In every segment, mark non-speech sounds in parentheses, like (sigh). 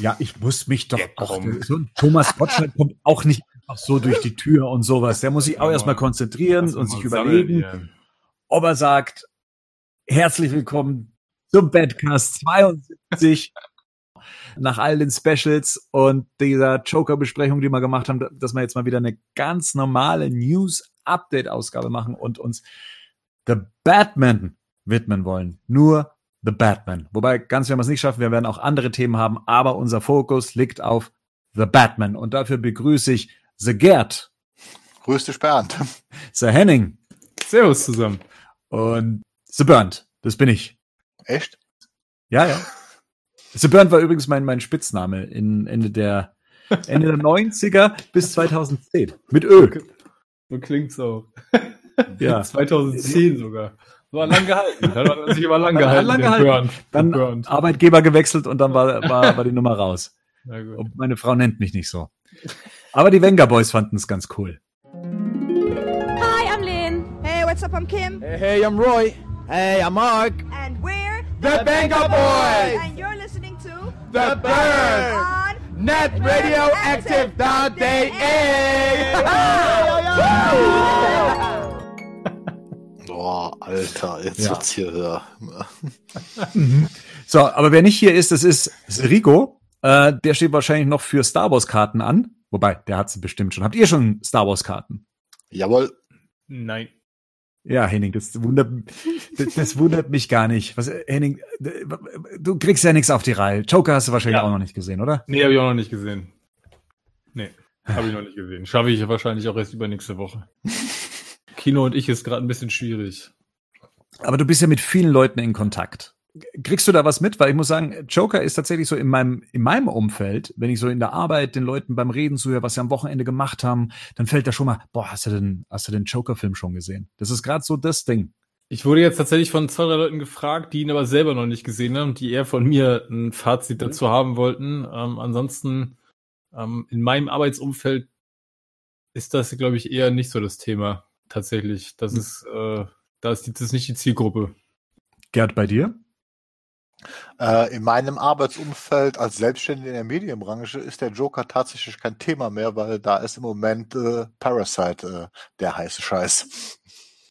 Ja, ich muss mich doch auch, so Thomas Gottschalk kommt auch nicht einfach so durch die Tür und sowas. Der muss sich auch erstmal konzentrieren und sich überlegen, ob er sagt, herzlich willkommen zum Badcast 72 nach all den Specials und dieser Joker-Besprechung, die wir gemacht haben, dass wir jetzt mal wieder eine ganz normale News-Update-Ausgabe machen und uns The Batman widmen wollen. Nur The Batman. Wobei, ganz werden wir es nicht schaffen, wir werden auch andere Themen haben, aber unser Fokus liegt auf The Batman. Und dafür begrüße ich The Gerd. Grüß dich, Bernd. (laughs) Sir Henning. Servus zusammen. Und The Burnt. Das bin ich. Echt? Ja, ja. The Burnt war übrigens mein, mein Spitzname in Ende der, (laughs) Ende der 90er bis 2010. Mit Ö. So klingt's auch. Ja. (laughs) 2010 sogar. War lang gehalten. Hat man sich immer lang gehalten. lang gehalten. Burnt. Dann Der Burnt. Arbeitgeber gewechselt und dann war, war, war die Nummer raus. Na gut. Und meine Frau nennt mich nicht so. Aber die Venga Boys fanden es ganz cool. Hi, I'm Lynn. Hey, what's up? I'm Kim. Hey, I'm Roy. Hey, I'm Mark. And we're The Bangor Boys. and you're listening to The Burn. on Net Radioactive (laughs) Boah, Alter, jetzt Ja. wird's hier höher. So, aber wer nicht hier ist, das ist Rico. Äh, der steht wahrscheinlich noch für Star Wars Karten an. Wobei, der hat sie bestimmt schon. Habt ihr schon Star Wars Karten? Jawohl. Nein. Ja, Henning, das wundert, das, das wundert mich gar nicht. Was, Henning, du kriegst ja nichts auf die Reihe. Joker hast du wahrscheinlich Ja. auch noch nicht gesehen, oder? Nee, habe ich auch noch nicht gesehen. Nee, habe ich noch nicht gesehen. Schaffe ich wahrscheinlich auch erst übernächste Woche. (laughs) Kino und ich ist gerade ein bisschen schwierig. Aber du bist ja mit vielen Leuten in Kontakt. Kriegst du da was mit? Weil ich muss sagen, Joker ist tatsächlich so in meinem, in meinem Umfeld, wenn ich so in der Arbeit den Leuten beim Reden zuhöre, was sie am Wochenende gemacht haben, dann fällt da schon mal, boah, hast du den, hast du den Joker-Film schon gesehen? Das ist gerade so das Ding. Ich wurde jetzt tatsächlich von zwei, drei Leuten gefragt, die ihn aber selber noch nicht gesehen haben und die eher von mir ein Fazit dazu haben wollten. Ähm, ansonsten, ähm, in meinem Arbeitsumfeld ist das, glaube ich, eher nicht so das Thema. Tatsächlich. Das ist, äh, da ist die, das ist nicht die Zielgruppe. Gerd, bei dir? Äh, in meinem Arbeitsumfeld als Selbstständiger in der Medienbranche ist der Joker tatsächlich kein Thema mehr, weil da ist im Moment äh, Parasite äh, der heiße Scheiß.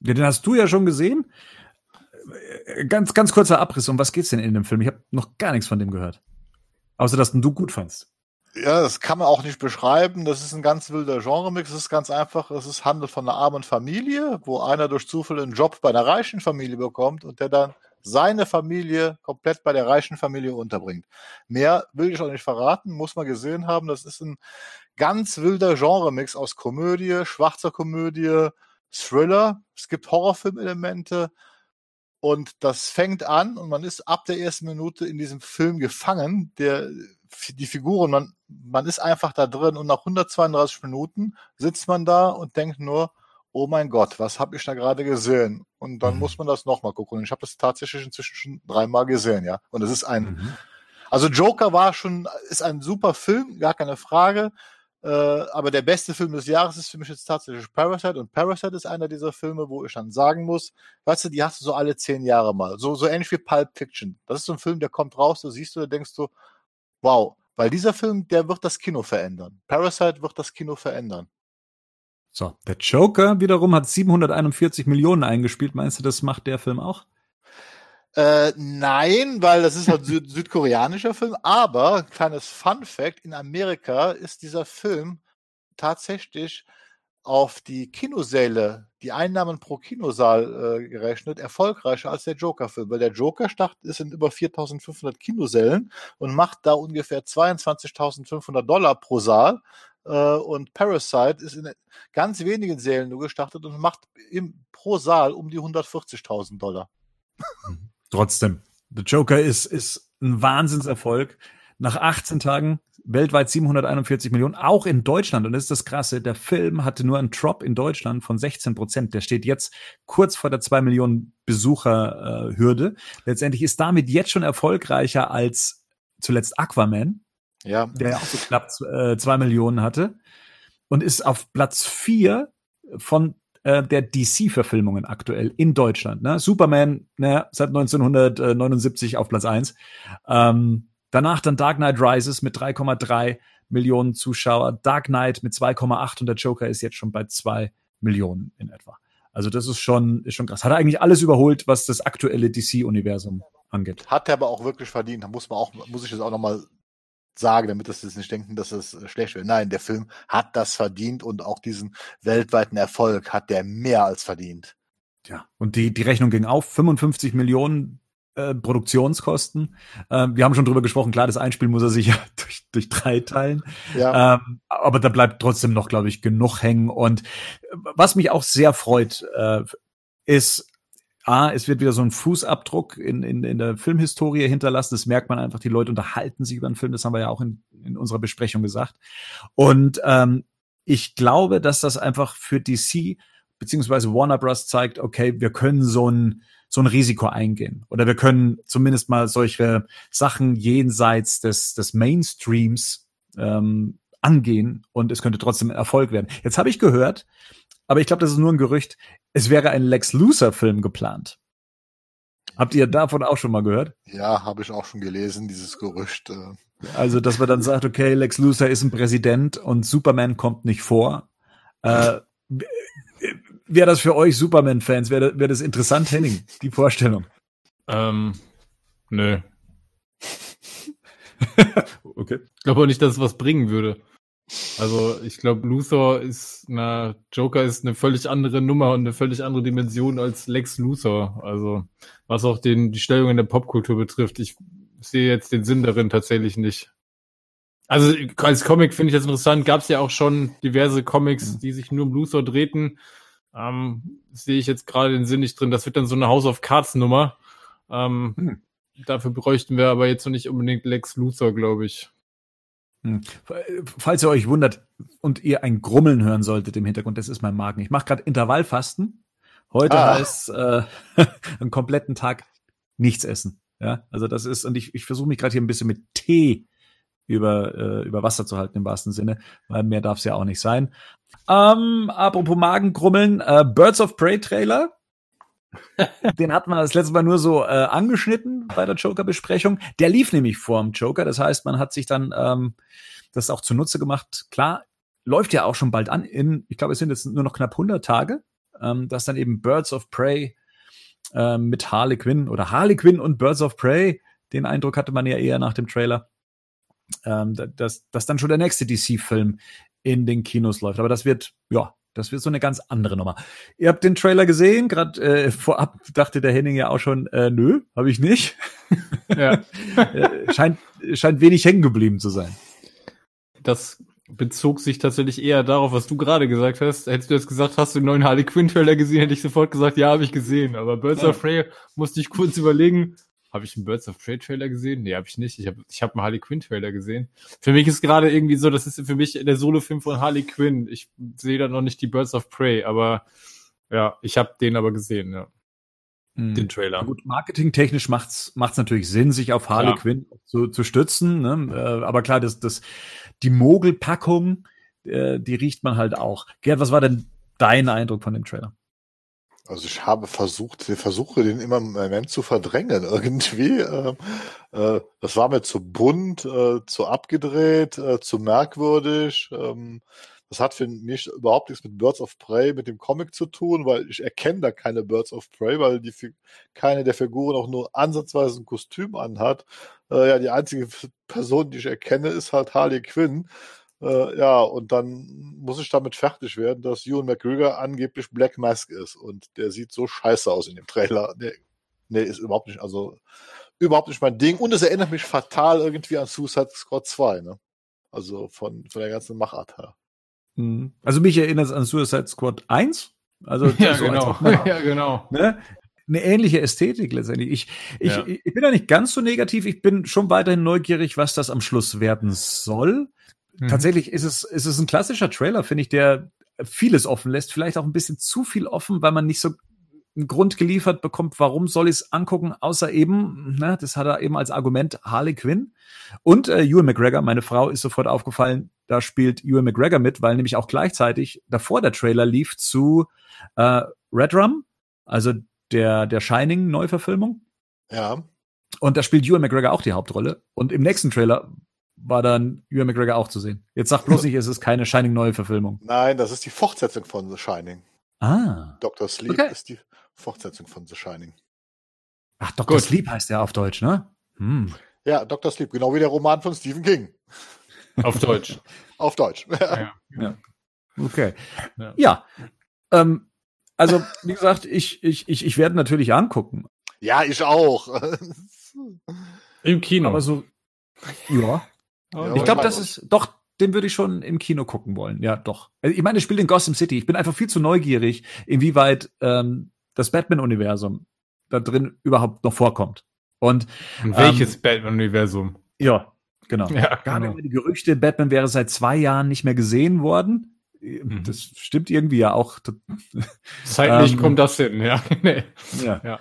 Ja, den hast du ja schon gesehen. Äh, Ganz, ganz kurzer Abriss. Um was geht's denn in dem Film? Ich habe noch gar nichts von dem gehört. Außer, dass du gut fandst. Ja, das kann man auch nicht beschreiben. Das ist ein ganz wilder Genremix. Es ist ganz einfach. Es ist Handel von einer armen Familie, wo einer durch Zufall einen Job bei einer reichen Familie bekommt und der dann seine Familie komplett bei der reichen Familie unterbringt. Mehr will ich auch nicht verraten, muss man gesehen haben. Das ist ein ganz wilder Genremix aus Komödie, schwarzer Komödie, Thriller. Es gibt Horrorfilmelemente. Und das fängt an und man ist ab der ersten Minute in diesem Film gefangen. Der, die Figuren, man, man ist einfach da drin und nach 132 Minuten sitzt man da und denkt nur, oh mein Gott, was habe ich da gerade gesehen? Und dann Mhm. muss man das nochmal gucken. Und ich habe das tatsächlich inzwischen schon dreimal gesehen, ja. Und es ist ein, Mhm. also Joker war schon, ist ein super Film, gar keine Frage. Äh, aber der beste Film des Jahres ist für mich jetzt tatsächlich Parasite. Und Parasite ist einer dieser Filme, wo ich dann sagen muss, weißt du, die hast du so alle zehn Jahre mal. So, so ähnlich wie Pulp Fiction. Das ist so ein Film, der kommt raus, du siehst du, da denkst du, wow, weil dieser Film, der wird das Kino verändern. Parasite wird das Kino verändern. So, der Joker wiederum hat 741 Millionen eingespielt. Meinst du, das macht der Film auch? Äh, nein, weil das ist halt süd südkoreanischer Film, aber kleines Fun Fact, in Amerika ist dieser Film tatsächlich auf die Kinosäle, die Einnahmen pro Kinosaal äh, gerechnet, erfolgreicher als der Joker-Film, weil der Joker startet ist in über 4500 Kinosälen und macht da ungefähr 22.500 Dollar pro Saal äh, und Parasite ist in ganz wenigen Sälen nur gestartet und macht im, pro Saal um die 140.000 Dollar. Trotzdem, The Joker ist, ist ein Wahnsinnserfolg. Nach 18 Tagen weltweit 741 Millionen, auch in Deutschland. Und das ist das Krasse, der Film hatte nur einen Drop in Deutschland von 16 Prozent. Der steht jetzt kurz vor der 2 Millionen Besucher-Hürde. Letztendlich ist damit jetzt schon erfolgreicher als zuletzt Aquaman, Ja, der ja auch so knapp äh, 2 Millionen hatte. Und ist auf Platz 4 von äh, der DC-Verfilmungen aktuell in Deutschland. Ne? Superman ne, seit 1979 auf Platz 1. Ähm, Danach dann Dark Knight Rises mit 3,3 Millionen Zuschauer, Dark Knight mit 2,8 und der Joker ist jetzt schon bei 2 Millionen in etwa. Also das ist schon, ist schon krass. Hat er eigentlich alles überholt, was das aktuelle DC-Universum angeht. Hat er aber auch wirklich verdient. Da muss man auch, muss ich das auch nochmal sagen, damit das jetzt nicht denken, dass es äh, schlecht wäre. Nein, der Film hat das verdient und auch diesen weltweiten Erfolg hat der mehr als verdient. Ja, und die, die Rechnung ging auf. 55 Millionen äh, Produktionskosten. Ähm, wir haben schon drüber gesprochen, klar, das Einspiel muss er sich (laughs) ja durch, durch drei teilen. Ja. Ähm, aber da bleibt trotzdem noch, glaube ich, genug hängen. Und äh, was mich auch sehr freut, äh, ist, A, es wird wieder so ein Fußabdruck in, in, in der Filmhistorie hinterlassen. Das merkt man einfach, die Leute unterhalten sich über den Film. Das haben wir ja auch in, in unserer Besprechung gesagt. Und ähm, ich glaube, dass das einfach für DC beziehungsweise Warner Bros. zeigt, okay, wir können so ein, so ein Risiko eingehen. Oder wir können zumindest mal solche Sachen jenseits des, des Mainstreams ähm, angehen und es könnte trotzdem ein Erfolg werden. Jetzt habe ich gehört, aber ich glaube, das ist nur ein Gerücht, es wäre ein Lex Luthor-Film geplant. Habt ihr davon auch schon mal gehört? Ja, habe ich auch schon gelesen, dieses Gerücht. Äh. Also, dass man dann sagt, okay, Lex Luthor ist ein Präsident und Superman kommt nicht vor. Äh, wäre das für euch Superman-Fans? Wäre wär das interessant, Henning, die Vorstellung? Ähm, nö. (laughs) okay. Ich glaube auch nicht, dass es was bringen würde. Also ich glaube, Luthor ist, na, Joker ist eine völlig andere Nummer und eine völlig andere Dimension als Lex Luthor. Also was auch den, die Stellung in der Popkultur betrifft, ich sehe jetzt den Sinn darin tatsächlich nicht. Also als Comic finde ich das interessant. Gab es ja auch schon diverse Comics, mhm. die sich nur um Luthor drehten. Ähm, sehe ich jetzt gerade den Sinn nicht drin. Das wird dann so eine House of Cards Nummer. Ähm, hm. Dafür bräuchten wir aber jetzt noch nicht unbedingt Lex Luthor, glaube ich. Hm. Falls ihr euch wundert und ihr ein Grummeln hören solltet im Hintergrund, das ist mein Magen. Ich mache gerade Intervallfasten. Heute ah. heißt äh, (laughs) einen kompletten Tag nichts essen. Ja, also das ist, und ich, ich versuche mich gerade hier ein bisschen mit Tee über, äh, über Wasser zu halten im wahrsten Sinne, weil mehr darf es ja auch nicht sein. Ähm, apropos Magenkrummeln, äh, Birds of Prey Trailer. (laughs) Den hatten wir das letzte Mal nur so äh, angeschnitten bei der Joker-Besprechung. Der lief nämlich vor dem Joker. Das heißt, man hat sich dann ähm, das auch zunutze gemacht. Klar, läuft ja auch schon bald an. In, ich glaube, es sind jetzt nur noch knapp 100 Tage, ähm, dass dann eben Birds of Prey ähm, mit Harley Quinn oder Harley Quinn und Birds of Prey. Den Eindruck hatte man ja eher nach dem Trailer ähm, dass, dass dann schon der nächste DC-Film in den Kinos läuft. Aber das wird, ja, das wird so eine ganz andere Nummer. Ihr habt den Trailer gesehen, gerade äh, vorab dachte der Henning ja auch schon, äh, nö, habe ich nicht. Ja. (laughs) Äh, scheint, scheint wenig hängen geblieben zu sein. Das bezog sich tatsächlich eher darauf, was du gerade gesagt hast. Hättest du jetzt gesagt, hast du den neuen Harley Quinn Trailer gesehen, hätte ich sofort gesagt, ja, habe ich gesehen. Aber Birds ja. of Prey musste ich kurz überlegen, habe ich einen Birds of Prey Trailer gesehen? Nee, habe ich nicht. Ich habe ich hab einen Harley Quinn Trailer gesehen. Für mich ist gerade irgendwie so, das ist für mich der Solo-Film von Harley Quinn. Ich sehe da noch nicht die Birds of Prey, aber ja, ich habe den aber gesehen, ja. Mhm. Den Trailer. Gut, marketingtechnisch macht's macht's natürlich Sinn, sich auf Harley ja. Quinn zu, zu stützen. Ne? Äh, aber klar, das, das, die Mogelpackung, äh, die riecht man halt auch. Gerd, was war denn dein Eindruck von dem Trailer? Also ich habe versucht, versuche den immer im Moment zu verdrängen (laughs) irgendwie. Äh, äh, das war mir zu bunt, äh, zu abgedreht, äh, zu merkwürdig. Ähm, das hat für mich überhaupt nichts mit Birds of Prey, mit dem Comic zu tun, weil ich erkenne da keine Birds of Prey, weil die keine der Figuren auch nur ansatzweise ein Kostüm anhat. Ja, die einzige Person, die ich erkenne, ist halt Harley Quinn. Äh, ja, und dann muss ich damit fertig werden, dass Ewan McGregor angeblich Black Mask ist. Und der sieht so scheiße aus in dem Trailer. Nee, nee ist überhaupt nicht, also überhaupt nicht mein Ding. Und es erinnert mich fatal irgendwie an Suicide Squad 2, ne? Also von, von der ganzen Machart her. Mhm. Also mich erinnert es an Suicide Squad 1. Also (laughs) ja, so genau. ja, genau. Ne? Eine ähnliche Ästhetik letztendlich. Ich, ich, ja. ich bin da nicht ganz so negativ. Ich bin schon weiterhin neugierig, was das am Schluss werden soll. Mhm. Tatsächlich ist es, ist es ein klassischer Trailer, finde ich, der vieles offen lässt. Vielleicht auch ein bisschen zu viel offen, weil man nicht so einen Grund geliefert bekommt, warum soll ich es angucken, außer eben, ne, das hat er eben als Argument Harley Quinn. Und äh, Ewan McGregor, meine Frau, ist sofort aufgefallen, da spielt Ewan McGregor mit, weil nämlich auch gleichzeitig davor der Trailer lief zu äh, Red Rum, also der, der Shining-Neuverfilmung. Ja. Und da spielt Ewan McGregor auch die Hauptrolle. Und im nächsten Trailer war dann Ewan McGregor auch zu sehen. Jetzt sag bloß (laughs) nicht, es ist keine Shining neue Verfilmung. Nein, das ist die Fortsetzung von The Shining. Ah. Dr. Sleep Okay. ist die Fortsetzung von The Shining. Ach, Dr. Gut. Sleep heißt der auf Deutsch, ne? Hm. Ja, Dr. Sleep, genau wie der Roman von Stephen King. Auf Deutsch. (laughs) Auf Deutsch. (laughs) Ja. Okay. Ja. Ja. Ähm, also, wie gesagt, ich, ich, ich, ich werde natürlich angucken. ja, ich auch. Im Kino. Aber so, ja. Ja, Ich glaube, das ist, doch, den würde ich schon im Kino gucken wollen. Ja, doch. Also, ich meine, ich spiele in Gotham City. Ich bin einfach viel zu neugierig, inwieweit ähm, das Batman-Universum da drin überhaupt noch vorkommt. Und Und welches Batman-Universum? ja, genau. Ja, Gab genau. immer die Gerüchte, Batman wäre seit zwei Jahren nicht mehr gesehen worden. Mhm. Das stimmt irgendwie ja auch. Zeitlich Ähm, kommt das hin, ja. (laughs) nee, Ja. ja.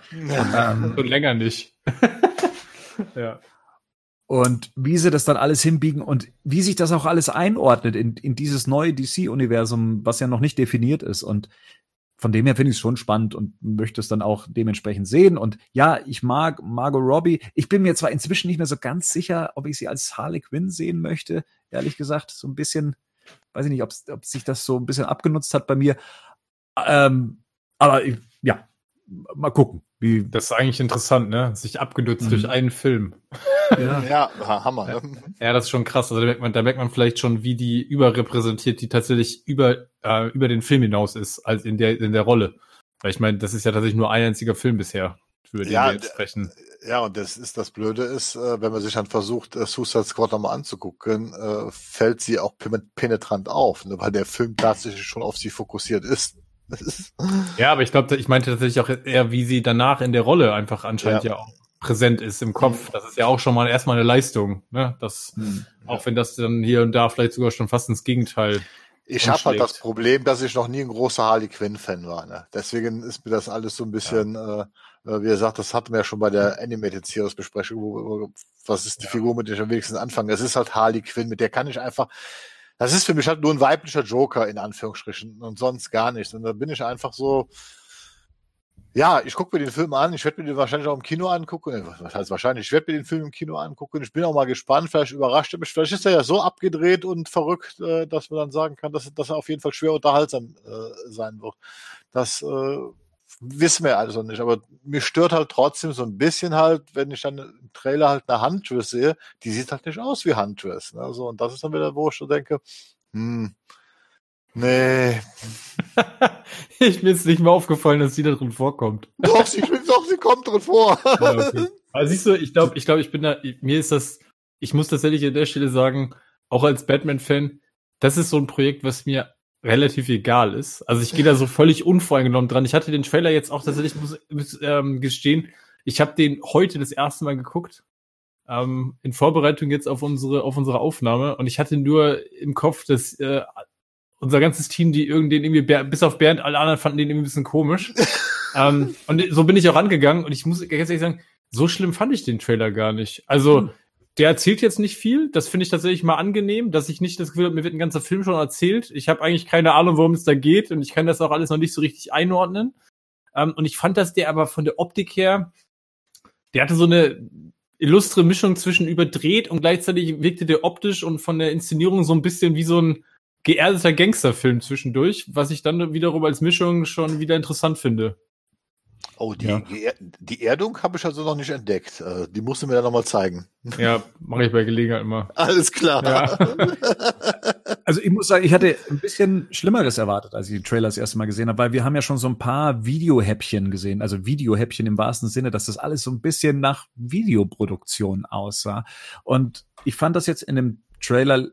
Ähm, Schon länger nicht. (laughs) ja. Und wie sie das dann alles hinbiegen und wie sich das auch alles einordnet in, in dieses neue DC-Universum, was ja noch nicht definiert ist. Und von dem her finde ich es schon spannend und möchte es dann auch dementsprechend sehen. Und ja, ich mag Margot Robbie. Ich bin mir zwar inzwischen nicht mehr so ganz sicher, ob ich sie als Harley Quinn sehen möchte. Ehrlich gesagt, so ein bisschen, weiß ich nicht, ob, sich das so ein bisschen abgenutzt hat bei mir. Ähm, aber ich, ja, mal gucken. Wie, Das ist eigentlich interessant, ne? Sich abgenutzt Mhm. durch einen Film. ja. Ja, ha- Hammer. Ne? Ja, das ist schon krass. Also da merkt man, da merkt man vielleicht schon, wie die überrepräsentiert, die tatsächlich über, äh, über den Film hinaus ist, als in der, in der Rolle. Weil ich meine, das ist ja tatsächlich nur ein einziger Film bisher, über den Ja, wir jetzt sprechen. Ja, und das ist das Blöde ist, äh, wenn man sich dann versucht, äh, Suicide Squad nochmal anzugucken, äh, fällt sie auch pen- penetrant auf, ne, weil der Film tatsächlich schon auf sie fokussiert ist. Ja, aber ich glaube, ich meinte tatsächlich auch eher, wie sie danach in der Rolle einfach anscheinend ja, Ja. auch präsent ist im Kopf. Das ist ja auch schon mal erstmal eine Leistung, ne? Das, Hm. auch wenn das dann hier und da vielleicht sogar schon fast ins Gegenteil. Ich habe halt das Problem, dass ich noch nie ein großer Harley Quinn-Fan war. Ne? Deswegen ist mir das alles so ein bisschen, äh, äh, wie gesagt, das hatten wir ja schon bei der Animated Series Besprechung, wo, wo, was ist die Ja. Figur, mit der ich am wenigsten anfange. Es ist halt Harley Quinn, mit der kann ich einfach, das ist für mich halt nur ein weiblicher Joker in Anführungsstrichen und sonst gar nichts. Und da bin ich einfach so, ja, ich gucke mir den Film an, ich werde mir den wahrscheinlich auch im Kino angucken. Äh, Was heißt wahrscheinlich? Ich werde mir den Film im Kino angucken. Ich bin auch mal gespannt, vielleicht überrascht er mich. Vielleicht ist er ja so abgedreht und verrückt, äh, dass man dann sagen kann, dass, dass er auf jeden Fall schwer unterhaltsam äh, sein wird. Das äh, wissen wir also nicht. Aber mich stört halt trotzdem so ein bisschen halt, wenn ich dann im Trailer halt eine Huntress sehe, die sieht halt nicht aus wie Huntress. Ne? So, und das ist dann wieder, wo ich so denke, hm, nee, (laughs) ich mir ist nicht mal aufgefallen, dass sie da drin vorkommt. (laughs) doch, sie, doch, sie kommt drin vor. Ja, okay. Aber siehst du, ich glaube, ich glaube, ich bin da, mir ist das, ich muss tatsächlich an der Stelle sagen, auch als Batman-Fan, das ist so ein Projekt, was mir relativ egal ist. Also ich gehe da so völlig unvoreingenommen dran. Ich hatte den Trailer jetzt auch tatsächlich, muss, muss ähm, gestehen, ich habe den heute das erste Mal geguckt. Ähm, in Vorbereitung jetzt auf unsere, auf unsere Aufnahme. Und ich hatte nur im Kopf, dass äh, unser ganzes Team, die irgendwie irgendwie, bis auf Bernd, alle anderen fanden den irgendwie ein bisschen komisch. (laughs) ähm, und so bin ich auch angegangen. Und ich muss ganz ehrlich sagen, so schlimm fand ich den Trailer gar nicht. Also, Hm. Der erzählt jetzt nicht viel. Das finde ich tatsächlich mal angenehm, dass ich nicht das Gefühl habe, mir wird ein ganzer Film schon erzählt. Ich habe eigentlich keine Ahnung, worum es da geht und ich kann das auch alles noch nicht so richtig einordnen. Ähm, und ich fand, dass der aber von der Optik her, der hatte so eine illustre Mischung zwischen überdreht und gleichzeitig wirkte der optisch und von der Inszenierung so ein bisschen wie so ein geerdeter Gangsterfilm zwischendurch, was ich dann wiederum als Mischung schon wieder interessant finde. Oh, die, Ja. Die Erdung habe ich also noch nicht entdeckt. Äh, Die musst du mir dann nochmal zeigen. (laughs) Ja, mache ich bei Gelegenheit immer. Alles klar. Ja. (laughs) Also ich muss sagen, ich hatte ein bisschen Schlimmeres erwartet, als ich den Trailer das erste Mal gesehen habe, weil wir haben ja schon so ein paar Videohäppchen gesehen, also Videohäppchen im wahrsten Sinne, dass das alles so ein bisschen nach Videoproduktion aussah. Und ich fand das jetzt in dem Trailer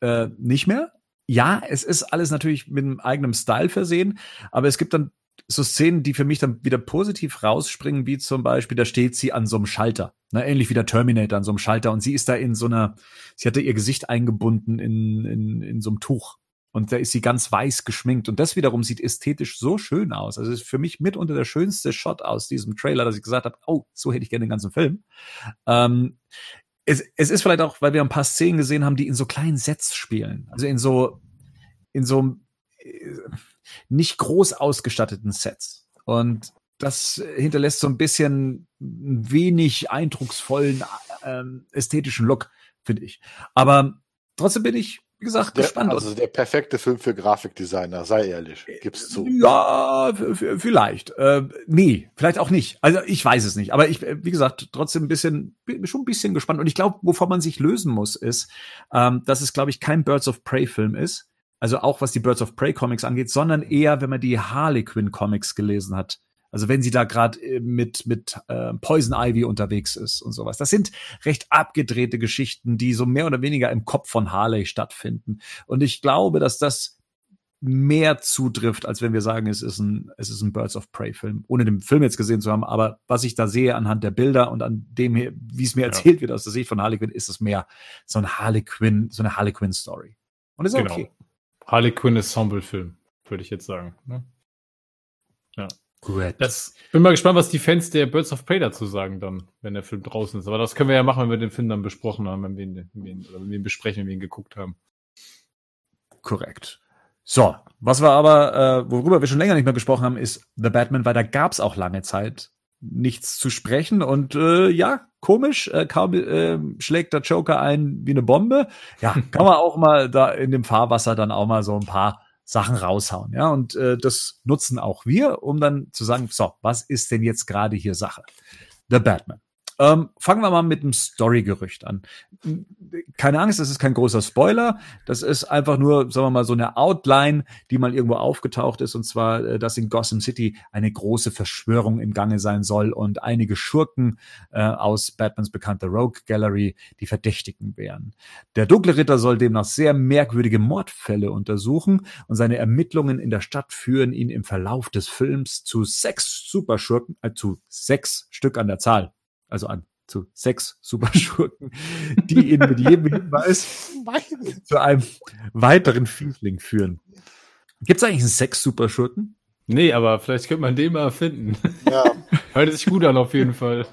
äh, nicht mehr. Ja, es ist alles natürlich mit einem eigenen Style versehen, aber es gibt dann so Szenen, die für mich dann wieder positiv rausspringen, wie zum Beispiel, da steht sie an so einem Schalter, ne, ähnlich wie der Terminator an so einem Schalter und sie ist da in so einer, sie hatte ihr Gesicht eingebunden in, in, in so einem Tuch und da ist sie ganz weiß geschminkt und das wiederum sieht ästhetisch so schön aus. Also ist für mich mitunter der schönste Shot aus diesem Trailer, dass ich gesagt habe, oh, so hätte ich gerne den ganzen Film. Ähm, es, es ist vielleicht auch, weil wir ein paar Szenen gesehen haben, die in so kleinen Sets spielen, also in so in so äh, nicht groß ausgestatteten Sets. Und das hinterlässt so ein bisschen wenig eindrucksvollen ähm, ästhetischen Look, finde ich. Aber trotzdem bin ich wie gesagt, der, gespannt. Also der perfekte Film für Grafikdesigner, sei ehrlich, gib's zu. Ja, vielleicht. Äh, nee, vielleicht auch nicht. Also ich weiß es nicht. Aber ich, wie gesagt, trotzdem ein bisschen, schon ein bisschen gespannt. Und ich glaube, wovon man sich lösen muss, ist, ähm, dass es, glaube ich, kein Birds of Prey-Film ist. Also auch was die Birds of Prey Comics angeht, sondern eher, wenn man die Harley Quinn Comics gelesen hat. Also wenn sie da gerade äh, mit, mit äh, Poison Ivy unterwegs ist und sowas. Das sind recht abgedrehte Geschichten, die so mehr oder weniger im Kopf von Harley stattfinden. Und ich glaube, dass das mehr zutrifft, als wenn wir sagen, es ist ein, es ist ein Birds of Prey Film, ohne den Film jetzt gesehen zu haben. Aber was ich da sehe anhand der Bilder und an dem, wie es mir ja. erzählt wird aus der Sicht von Harley Quinn, ist es mehr so ein Harley Quinn, so eine Harley Quinn Story. Und ist genau. okay. Harley Quinn Ensemble-Film, würde ich jetzt sagen. Ne? Ja. Gut. Das, bin mal gespannt, was die Fans der Birds of Prey dazu sagen dann, wenn der Film draußen ist. Aber das können wir ja machen, wenn wir den Film dann besprochen haben, wenn wir ihn, wenn wir ihn, oder wenn wir ihn besprechen, wenn wir ihn geguckt haben. Korrekt. So, was wir aber, äh, worüber wir schon länger nicht mehr gesprochen haben, ist The Batman, weil da gab es auch lange Zeit nichts zu sprechen. Und äh, ja, komisch, äh, kaum äh, schlägt der Joker ein wie eine Bombe. Ja, (laughs) kann man auch mal da in dem Fahrwasser dann auch mal so ein paar Sachen raushauen. Ja, und äh, das nutzen auch wir, um dann zu sagen, so, was ist denn jetzt gerade hier Sache? The Batman. Ähm, fangen wir mal mit dem Story-Gerücht an. Keine Angst, das ist kein großer Spoiler. Das ist einfach nur, sagen wir mal, so eine Outline, die mal irgendwo aufgetaucht ist. Und zwar, äh, dass in Gotham City eine große Verschwörung im Gange sein soll und einige Schurken äh, aus Batmans bekannter Rogue Gallery die Verdächtigen wären. Der dunkle Ritter soll demnach sehr merkwürdige Mordfälle untersuchen und seine Ermittlungen in der Stadt führen ihn im Verlauf des Films zu sechs Superschurken, äh, zu sechs Stück an der Zahl also an zu sechs Superschurken, (laughs) die ihn mit jedem Hinweis zu einem weiteren Fiesling führen. Gibt es eigentlich einen Sex-Superschurken? Nee, aber vielleicht könnte man den mal finden. Ja. (laughs) Hört sich gut an, auf jeden Fall.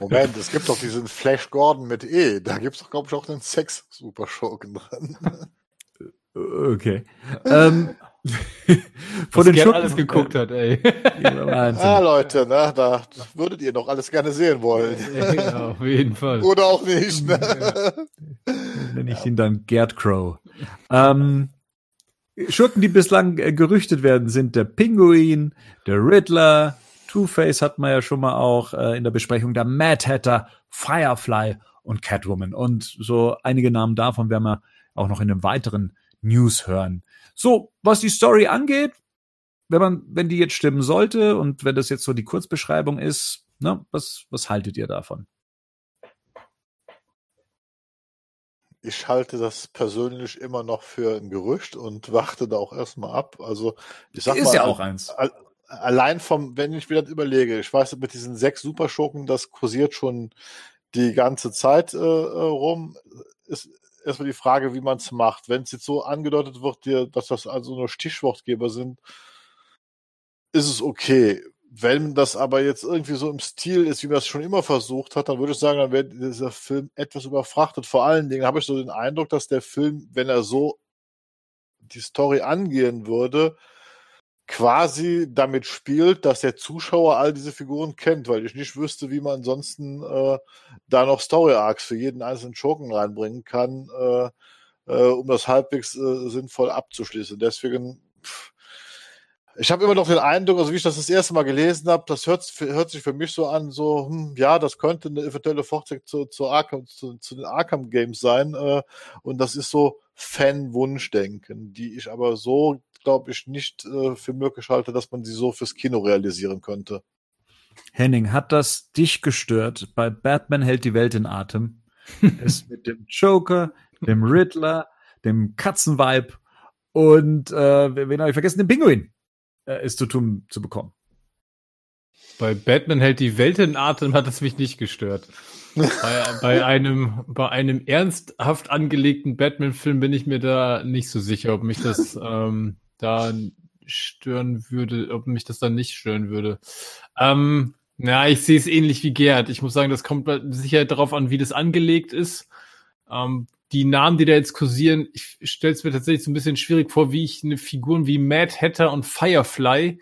Moment, es gibt doch diesen Flash Gordon mit E. Da gibt es doch, glaube ich, auch den Sex-Superschurken drin. Okay. ähm, (laughs) von den Schurken alles geguckt hat, ey. ah, Leute, ne, da würdet ihr doch alles gerne sehen wollen. (laughs) Ja, auf jeden Fall. Oder auch nicht. Ne? (laughs) Nenne ich ihn dann Gerd Crow. Ähm, Schurken, die bislang äh, gerüchtet werden, sind der Pinguin, der Riddler, Two-Face hat man ja schon mal auch äh, in der Besprechung, der Mad Hatter, Firefly und Catwoman. Und so einige Namen davon werden wir auch noch in einem weiteren News hören. So, was die Story angeht, wenn man, wenn die jetzt stimmen sollte und wenn das jetzt so die Kurzbeschreibung ist, ne, was, was haltet ihr davon? Ich halte das persönlich immer noch für ein Gerücht und warte da auch erstmal ab. Also ich sag ist mal, ja auch eins. Allein vom, wenn ich wieder überlege, ich weiß, mit diesen sechs Superschurken, das kursiert schon die ganze Zeit äh, äh rum. Ist, erstmal die Frage, wie man es macht. Wenn es jetzt so angedeutet wird, dass das also nur Stichwortgeber sind, ist es okay. Wenn das aber jetzt irgendwie so im Stil ist, wie man es schon immer versucht hat, dann würde ich sagen, dann wäre dieser Film etwas überfrachtet. Vor allen Dingen habe ich so den Eindruck, dass der Film, wenn er so die Story angehen würde, quasi damit spielt, dass der Zuschauer all diese Figuren kennt, weil ich nicht wüsste, wie man ansonsten äh, da noch Story Arcs für jeden einzelnen Schurken reinbringen kann, äh, äh, um das halbwegs äh, sinnvoll abzuschließen. Deswegen, pff, ich habe immer noch den Eindruck, also wie ich das das erste Mal gelesen habe, das hört, hört sich für mich so an, so, hm, ja, das könnte eine eventuelle Fortsetzung zu, zu, Arkham, zu, zu den Arkham Games sein. Äh, und das ist so Fan-Wunschdenken, die ich aber so glaube ich, nicht äh, für möglich halte, dass man sie so fürs Kino realisieren könnte. Henning, hat das dich gestört? Bei Batman hält die Welt in Atem. (laughs) es mit dem Joker, dem Riddler, dem Katzenweib und äh, wen habe ich vergessen? Den Pinguin äh, ist zu tun zu bekommen. Bei Batman hält die Welt in Atem hat es mich nicht gestört. bei, bei, (laughs) einem, bei einem ernsthaft angelegten Batman-Film bin ich mir da nicht so sicher, ob mich das ähm, da stören würde, ob mich das dann nicht stören würde. Ähm, ja, ich sehe es ähnlich wie Gerd. Ich muss sagen, das kommt sicher darauf an, wie das angelegt ist. Ähm, die Namen, die da jetzt kursieren, ich stelle es mir tatsächlich so ein bisschen schwierig vor, wie ich eine Figuren wie Mad Hatter und Firefly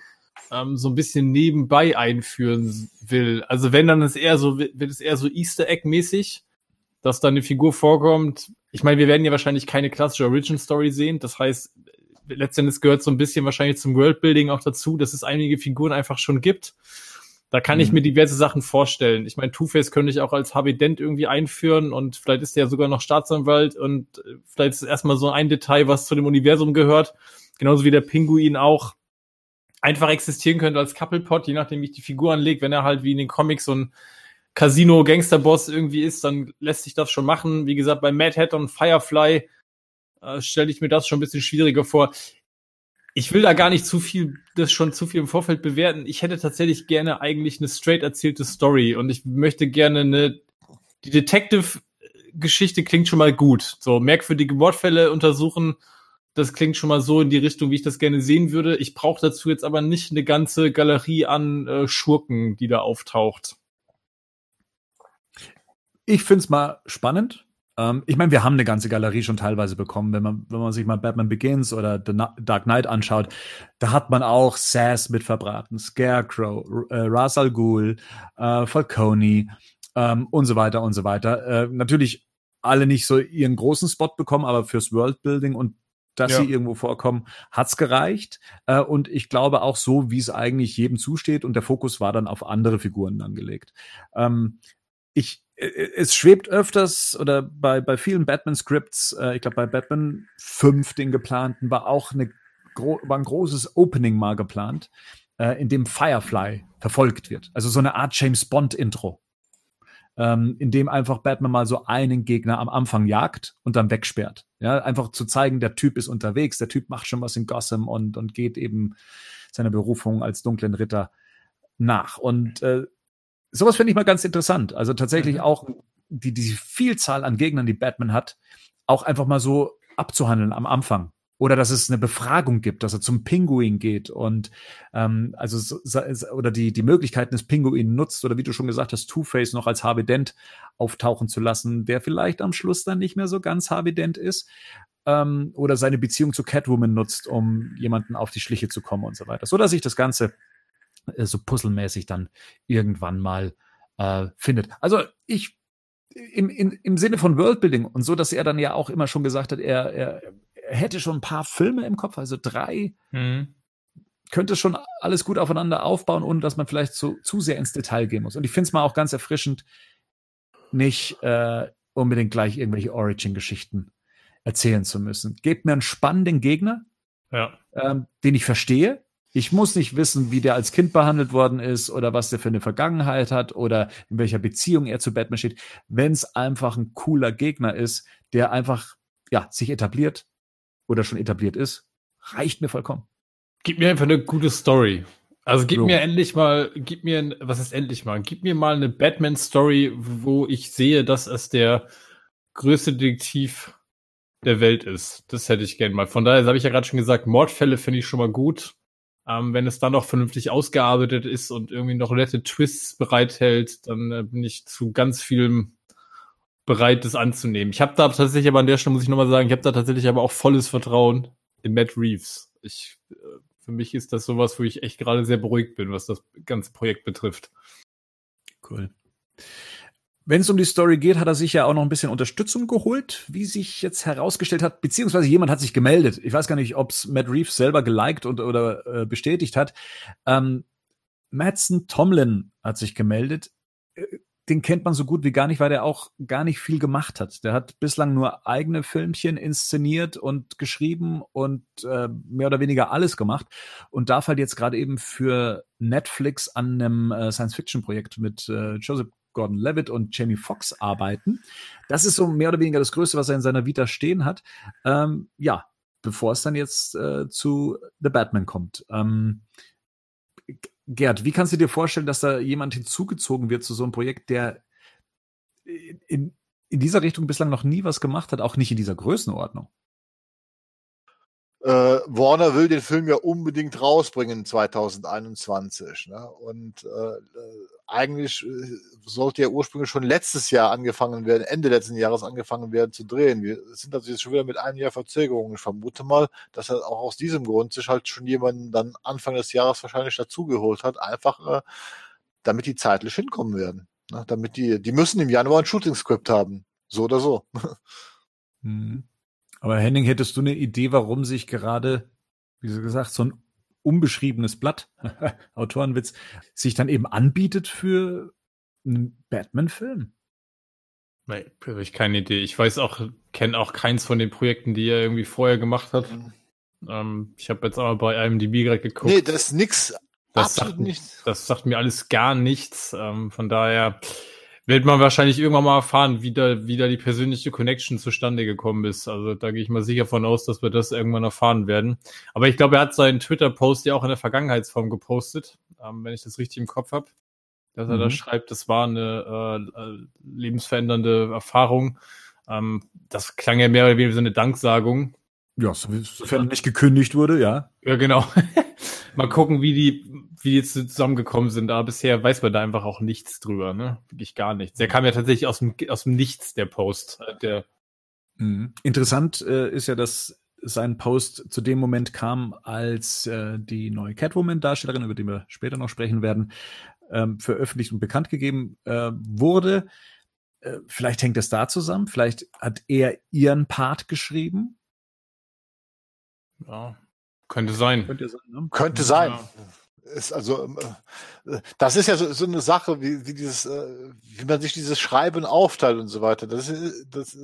ähm, so ein bisschen nebenbei einführen will. Also wenn dann ist eher so, wird es eher so Easter Egg mäßig, dass da eine Figur vorkommt. Ich meine, wir werden ja wahrscheinlich keine klassische Origin Story sehen. Das heißt, letztendlich gehört so ein bisschen wahrscheinlich zum Worldbuilding auch dazu, dass es einige Figuren einfach schon gibt. Da kann mhm. ich mir diverse Sachen vorstellen. Ich meine, Two-Face könnte ich auch als Harvey Dent irgendwie einführen und vielleicht ist er ja sogar noch Staatsanwalt und äh, vielleicht ist es erstmal so ein Detail, was zu dem Universum gehört. Genauso wie der Pinguin auch einfach existieren könnte als Couple-Pot, je nachdem, wie ich die Figur anlege. Wenn er halt wie in den Comics so ein Casino-Gangster-Boss irgendwie ist, dann lässt sich das schon machen. Wie gesagt, bei Mad Hat und Firefly äh, stelle ich mir das schon ein bisschen schwieriger vor. Ich will da gar nicht zu viel, das schon zu viel im Vorfeld bewerten. Ich hätte tatsächlich gerne eigentlich eine straight erzählte Story und ich möchte gerne eine, die Detective-Geschichte klingt schon mal gut. So merkwürdige Mordfälle untersuchen, das klingt schon mal so in die Richtung, wie ich das gerne sehen würde. Ich brauche dazu jetzt aber nicht eine ganze Galerie an äh, Schurken, die da auftaucht. Ich find's mal spannend. Ähm, ich meine, wir haben eine ganze Galerie schon teilweise bekommen, wenn man, wenn man sich mal Batman Begins oder The Dark Knight anschaut. Da hat man auch Sass mit verbraten, Scarecrow, äh, Ra's al Ghul, äh, Falcone ähm, und so weiter und so weiter. Äh, natürlich alle nicht so ihren großen Spot bekommen, aber fürs Worldbuilding und dass ja. sie irgendwo vorkommen, hat's gereicht. Äh, und ich glaube auch so, wie es eigentlich jedem zusteht. Und der Fokus war dann auf andere Figuren angelegt. Ähm, ich, es schwebt öfters oder bei, bei vielen Batman-Scripts, äh, ich glaube bei Batman 5, den geplanten, war auch eine, war ein großes Opening mal geplant, äh, in dem Firefly verfolgt wird. Also so eine Art James Bond-Intro ähm, in dem einfach Batman mal so einen Gegner am Anfang jagt und dann wegsperrt. Ja, einfach zu zeigen, der Typ ist unterwegs, der Typ macht schon was in Gotham und, und geht eben seiner Berufung als dunklen Ritter nach. Und äh, sowas finde ich mal ganz interessant. Also tatsächlich mhm. auch die, die Vielzahl an Gegnern, die Batman hat, auch einfach mal so abzuhandeln am Anfang. Oder dass es eine Befragung gibt, dass er zum Pinguin geht und ähm, also so, oder die, die Möglichkeiten des Pinguin nutzt oder wie du schon gesagt hast, Two-Face noch als Harvey Dent auftauchen zu lassen, der vielleicht am Schluss dann nicht mehr so ganz Harvey Dent ist. Ähm, oder seine Beziehung zu Catwoman nutzt, um jemanden auf die Schliche zu kommen und so weiter. So dass sich das Ganze äh, so puzzelmäßig dann irgendwann mal äh, findet. Also ich im, im, im Sinne von Worldbuilding und so, dass er dann ja auch immer schon gesagt hat, er, er, hätte schon ein paar Filme im Kopf, also drei. Mhm. Könnte schon alles gut aufeinander aufbauen, ohne dass man vielleicht so, zu sehr ins Detail gehen muss. Und ich finde es mal auch ganz erfrischend, nicht äh, unbedingt gleich irgendwelche Origin-Geschichten erzählen zu müssen. Gebt mir einen spannenden Gegner, ja. ähm, den ich verstehe. Ich muss nicht wissen, wie der als Kind behandelt worden ist oder was der für eine Vergangenheit hat oder in welcher Beziehung er zu Batman steht. Wenn es einfach ein cooler Gegner ist, der einfach ja, sich etabliert, oder schon etabliert ist, reicht mir vollkommen. Gib mir einfach eine gute Story. Also gib so. mir endlich mal, gib mir, was ist endlich mal? Gib mir mal eine Batman-Story, wo ich sehe, dass es der größte Detektiv der Welt ist. Das hätte ich gern mal. Von daher habe ich ja gerade schon gesagt, Mordfälle finde ich schon mal gut. Ähm, wenn es dann noch vernünftig ausgearbeitet ist und irgendwie noch nette Twists bereithält, dann äh, bin ich zu ganz vielem bereit, das anzunehmen. Ich habe da tatsächlich aber an der Stelle muss ich nochmal sagen, ich habe da tatsächlich aber auch volles Vertrauen in Matt Reeves. Ich, äh, für mich ist das sowas, wo ich echt gerade sehr beruhigt bin, was das ganze Projekt betrifft. Cool. Wenn es um die Story geht, hat er sich ja auch noch ein bisschen Unterstützung geholt, wie sich jetzt herausgestellt hat, beziehungsweise jemand hat sich gemeldet. Ich weiß gar nicht, ob es Matt Reeves selber geliked und, oder äh, bestätigt hat. Ähm, Madsen Tomlin hat sich gemeldet. Äh, den kennt man so gut wie gar nicht, weil der auch gar nicht viel gemacht hat. Der hat bislang nur eigene Filmchen inszeniert und geschrieben und äh, mehr oder weniger alles gemacht und darf halt jetzt gerade eben für Netflix an einem äh, Science-Fiction-Projekt mit äh, Joseph Gordon-Levitt und Jamie Foxx arbeiten. Das ist so mehr oder weniger das Größte, was er in seiner Vita stehen hat. Ähm, ja, bevor es dann jetzt äh, zu The Batman kommt. Ähm, Gerd, wie kannst du dir vorstellen, dass da jemand hinzugezogen wird zu so einem Projekt, der in, in dieser Richtung bislang noch nie was gemacht hat, auch nicht in dieser Größenordnung? Äh, Warner will den Film ja unbedingt rausbringen 2021. Ne? Und äh, eigentlich äh, sollte ja ursprünglich schon letztes Jahr angefangen werden, Ende letzten Jahres angefangen werden zu drehen. Wir sind also jetzt schon wieder mit einem Jahr Verzögerung. Ich vermute mal, dass er auch aus diesem Grund sich halt schon jemanden dann Anfang des Jahres wahrscheinlich dazugeholt hat, einfach äh, damit die zeitlich hinkommen werden. Ne? Damit die, die müssen im Januar ein Shooting-Skript haben. So oder so. (laughs) Mhm. Aber Henning, hättest du eine Idee, warum sich gerade, wie gesagt, so ein unbeschriebenes Blatt, (laughs) Autorenwitz, sich dann eben anbietet für einen Batman-Film? Nee, habe ich keine Idee. Ich weiß auch, kenne auch keins von den Projekten, die er irgendwie vorher gemacht hat. Mhm. Ähm, ich habe jetzt aber bei IMDb gerade geguckt. Nee, das ist nix. Das sagt, nichts. das sagt mir alles gar nichts. Ähm, von daher wird man wahrscheinlich irgendwann mal erfahren, wie da, wie da die persönliche Connection zustande gekommen ist. Also da gehe ich mal sicher von aus, dass wir das irgendwann erfahren werden. Aber ich glaube, er hat seinen Twitter-Post ja auch in der Vergangenheitsform gepostet, ähm, wenn ich das richtig im Kopf habe. Dass er mhm. da schreibt, das war eine äh, äh, lebensverändernde Erfahrung. Ähm, das klang ja mehr oder weniger wie so eine Danksagung. Ja, sofern nicht gekündigt wurde, ja. Ja, genau. (laughs) mal gucken, wie die, wie die jetzt zusammengekommen sind. Aber bisher weiß man da einfach auch nichts drüber, ne? Wirklich gar nichts. Der kam ja tatsächlich aus dem, aus dem Nichts, der Post. Äh, der mhm. Interessant äh, ist ja, dass sein Post zu dem Moment kam, als äh, die neue Catwoman-Darstellerin, über die wir später noch sprechen werden, ähm, veröffentlicht und bekannt gegeben äh, wurde. Äh, vielleicht hängt es da zusammen. Vielleicht hat er ihren Part geschrieben. Ja, könnte sein. Könnte sein. Ne? Könnte sein. Ja. Ist also, äh, das ist ja so, so eine Sache, wie, wie dieses, äh, wie man sich dieses Schreiben aufteilt und so weiter. Das ist, das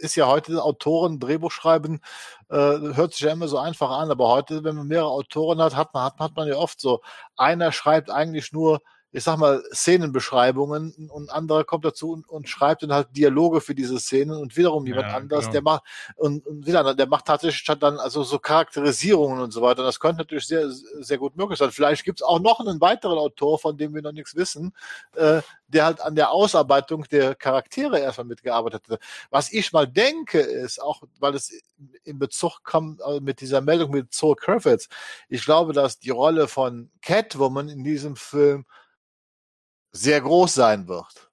ist ja heute Autoren, Drehbuch schreiben, äh, hört sich ja immer so einfach an, aber heute, wenn man mehrere Autoren hat, hat man, hat, hat man ja oft so, einer schreibt eigentlich nur ich sag mal, Szenenbeschreibungen und anderer kommt dazu und, und, schreibt dann halt Dialoge für diese Szenen und wiederum jemand ja, anders, genau. der macht und, und wieder, der macht tatsächlich dann also so Charakterisierungen und so weiter. Das könnte natürlich sehr, sehr gut möglich sein. Vielleicht gibt es auch noch einen weiteren Autor, von dem wir noch nichts wissen, äh, der halt an der Ausarbeitung der Charaktere erstmal mitgearbeitet hat. Was ich mal denke, ist, auch weil es in Bezug kommt äh, mit dieser Meldung mit Zoe Kravitz, ich glaube, dass die Rolle von Catwoman in diesem Film sehr groß sein wird.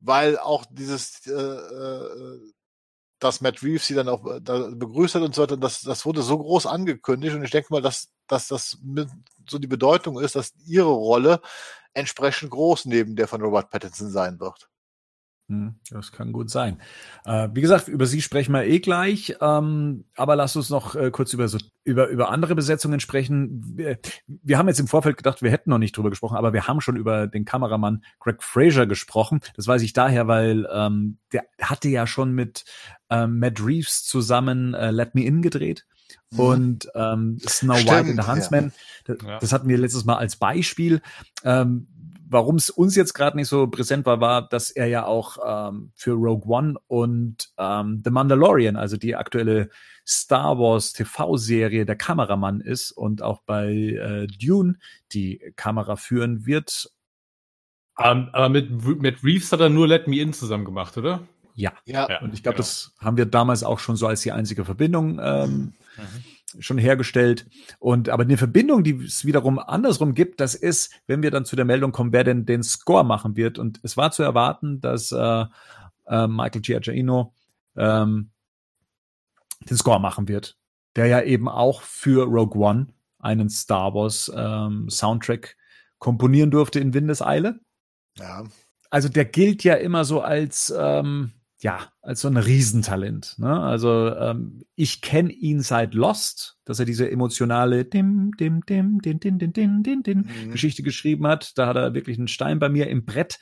Weil auch dieses, äh, äh, dass Matt Reeves sie dann auch äh, begrüßt hat und so weiter, das, das wurde so groß angekündigt und ich denke mal, dass, dass das so die Bedeutung ist, dass ihre Rolle entsprechend groß neben der von Robert Pattinson sein wird. Hm, das kann gut sein. Äh, wie gesagt, über sie sprechen wir eh gleich, ähm, aber lass uns noch äh, kurz über, so, über, über andere Besetzungen sprechen. Wir, wir, haben jetzt im Vorfeld gedacht, wir hätten noch nicht drüber gesprochen, aber wir haben schon über den Kameramann Greg Fraser gesprochen. Das weiß ich daher, weil ähm, der hatte ja schon mit ähm, Matt Reeves zusammen äh, Let Me In gedreht. Mhm. Und ähm, Snow Stimmt, White in the Huntsman, ja. das, das hatten wir letztes Mal als Beispiel. Ähm, warum es uns jetzt gerade nicht so präsent war, war, dass er ja auch ähm, für Rogue One und ähm, The Mandalorian, also die aktuelle Star Wars TV-Serie, der Kameramann ist und auch bei äh, Dune die Kamera führen wird. Um, ähm, aber mit, mit Reeves hat er nur Let Me In zusammen gemacht, oder? Ja. ja. Und ich glaube, genau. das haben wir damals auch schon so als die einzige Verbindung ähm, mhm schon hergestellt. Und aber eine Verbindung, die es wiederum andersrum gibt, das ist, wenn wir dann zu der Meldung kommen, wer denn den Score machen wird. Und es war zu erwarten, dass äh, äh, Michael Giacchino ähm, den Score machen wird, der ja eben auch für Rogue One einen Star Wars ähm, Soundtrack komponieren durfte in Windeseile. Ja. Also der gilt ja immer so als ähm, ja, als so ein Riesentalent. Ne? Also ähm, ich kenne ihn seit Lost, dass er diese emotionale dim, dim, dim, din, din, din, din, din, din mhm. Geschichte geschrieben hat. Da hat er wirklich einen Stein bei mir im Brett.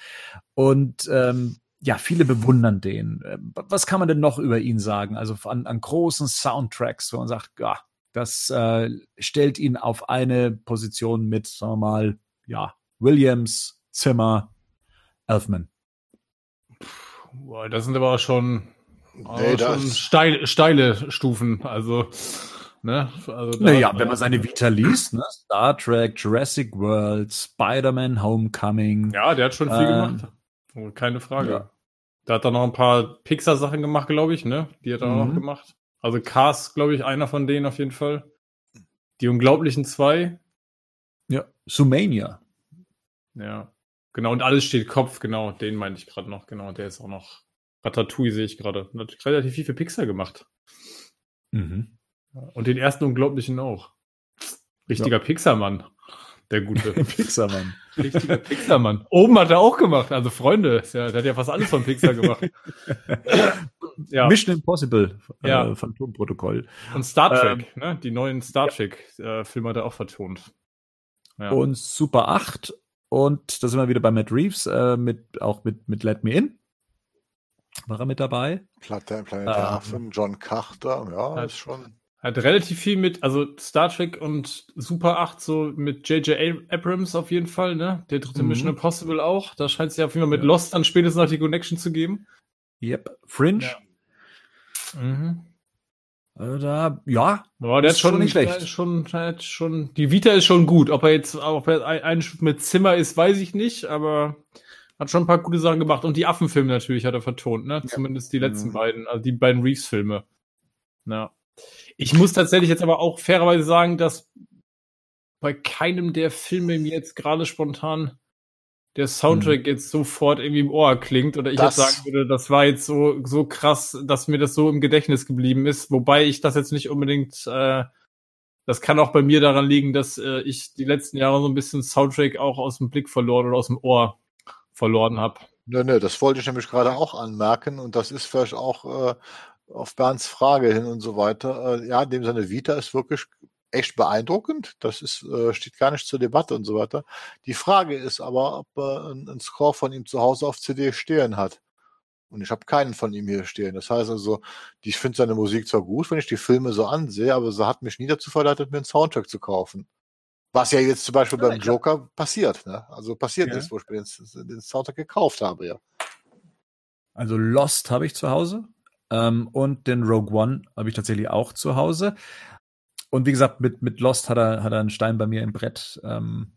Und ähm, ja, viele bewundern den. Ähm, was kann man denn noch über ihn sagen? Also an, an großen Soundtracks, wo man sagt, ja, das äh, stellt ihn auf eine Position mit, sagen wir mal, ja, Williams, Zimmer, Elfman. Boah, das sind aber auch schon, nee, schon steile, steile Stufen. Also, ne? Also da, naja, wenn man seine Vita liest, ne? Star Trek, Jurassic World, Spider-Man Homecoming. Ja, der hat schon viel ähm, gemacht. Oh, keine Frage. Ja. Der hat da noch ein paar Pixar-Sachen gemacht, glaube ich, ne? Die hat er mhm. auch noch gemacht. Also Cars, glaube ich, einer von denen auf jeden Fall. Die Unglaublichen zwei. Ja, Sumania. Ja. Genau, und alles steht Kopf, genau, den meinte ich gerade noch, genau, der ist auch noch Ratatouille, sehe ich gerade. Hat relativ viel für Pixar gemacht. Mhm. Und den ersten Unglaublichen auch. Richtiger ja. Pixar-Mann. Der gute. (laughs) Pixar-Mann. Richtiger Pixar-Mann. Oben hat er auch gemacht. Also Freunde, ja, der hat ja fast alles von Pixar gemacht. (laughs) ja. Mission Impossible, äh, ja. Phantomprotokoll. Und Star Trek, ähm, ne? Die neuen Star Trek-Filme äh, hat er auch vertont. Ja. Und Super 8 und da sind wir wieder bei Matt Reeves, äh, mit, auch mit, mit Let Me In. War er mit dabei? Planet, Planet ähm, Affen, John Carter, ja, hat, ist schon. Hat relativ viel mit, also Star Trek und Super 8 so mit J.J. Abrams auf jeden Fall, ne? Der dritte mhm. Mission Impossible auch. Da scheint es ja auf jeden Fall mit ja. Lost dann spätestens noch die Connection zu geben. Yep. Fringe. Ja. Mhm. Also da, ja. Ja, der ist schon nicht schlecht. Schon, hat schon, die Vita ist schon gut. Ob er jetzt, ob er ein, mit Zimmer ist, weiß ich nicht, aber hat schon ein paar gute Sachen gemacht. Und die Affenfilme natürlich hat er vertont, ne? Ja. Zumindest die letzten mhm. beiden, also die beiden Reeves-Filme. Ja. Ich muss tatsächlich jetzt aber auch fairerweise sagen, dass bei keinem der Filme mir jetzt gerade spontan der Soundtrack mhm. jetzt sofort irgendwie im Ohr klingt oder ich das, jetzt sagen würde, das war jetzt so, so krass, dass mir das so im Gedächtnis geblieben ist, wobei ich das jetzt nicht unbedingt, äh, das kann auch bei mir daran liegen, dass äh, ich die letzten Jahre so ein bisschen Soundtrack auch aus dem Blick verloren oder aus dem Ohr verloren habe. Nö, nö, das wollte ich nämlich gerade auch anmerken und das ist vielleicht auch äh, auf Bernds Frage hin und so weiter. Äh, ja, dem seine Vita ist wirklich echt beeindruckend. Das ist, äh, steht gar nicht zur Debatte und so weiter. Die Frage ist aber, ob er ein, ein Score von ihm zu Hause auf CD stehen hat. Und ich habe keinen von ihm hier stehen. Das heißt also, ich finde seine Musik zwar gut, wenn ich die Filme so ansehe, aber sie hat mich nie dazu verleitet, mir einen Soundtrack zu kaufen. Was ja jetzt zum Beispiel ja, beim Joker hab... passiert. Ne? Also passiert ja. ist, wo ich mir den, den, Soundtrack gekauft habe, ja. Also Lost habe ich zu Hause ähm, und den Rogue One habe ich tatsächlich auch zu Hause. Und wie gesagt, mit, mit Lost hat er, hat er einen Stein bei mir im Brett. Ähm,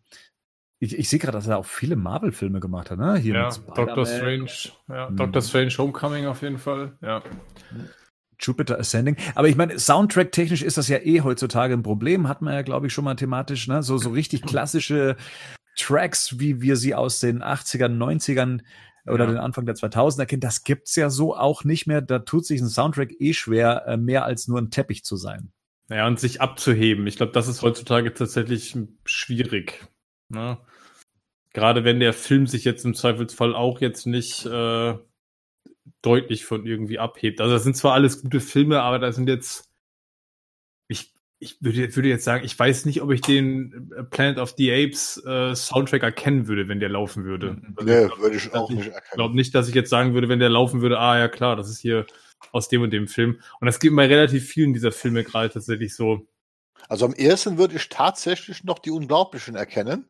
ich, ich sehe gerade, dass er auch viele Marvel-Filme gemacht hat, ne? Hier ja, Doctor Strange, ja, mhm. Doctor Strange Homecoming auf jeden Fall, ja. Jupiter Ascending. Aber ich meine, Soundtrack-technisch ist das ja eh heutzutage ein Problem. Hat man ja, glaube ich, schon mal thematisch, ne? So, so richtig (laughs) klassische Tracks, wie wir sie aus den 80ern, 90ern oder ja. den Anfang der 2000er kennen, das gibt's ja so auch nicht mehr. Da tut sich ein Soundtrack eh schwer, äh, mehr als nur ein Teppich zu sein. Ja, und sich abzuheben. Ich glaube, das ist heutzutage tatsächlich schwierig. Ne? Gerade wenn der Film sich jetzt im Zweifelsfall auch jetzt nicht äh, deutlich von irgendwie abhebt. Also das sind zwar alles gute Filme, aber da sind jetzt, ich, ich würde, würde jetzt sagen, ich weiß nicht, ob ich den äh, Planet of the Apes äh, Soundtrack erkennen würde, wenn der laufen würde. Also nee, würde ich auch nicht erkennen. Ich glaube nicht, dass ich jetzt sagen würde, wenn der laufen würde, ah ja klar, das ist hier aus dem und dem Film. Und das gibt bei relativ vielen dieser Filme gerade tatsächlich so. Also am ersten würde ich tatsächlich noch die Unglaublichen erkennen.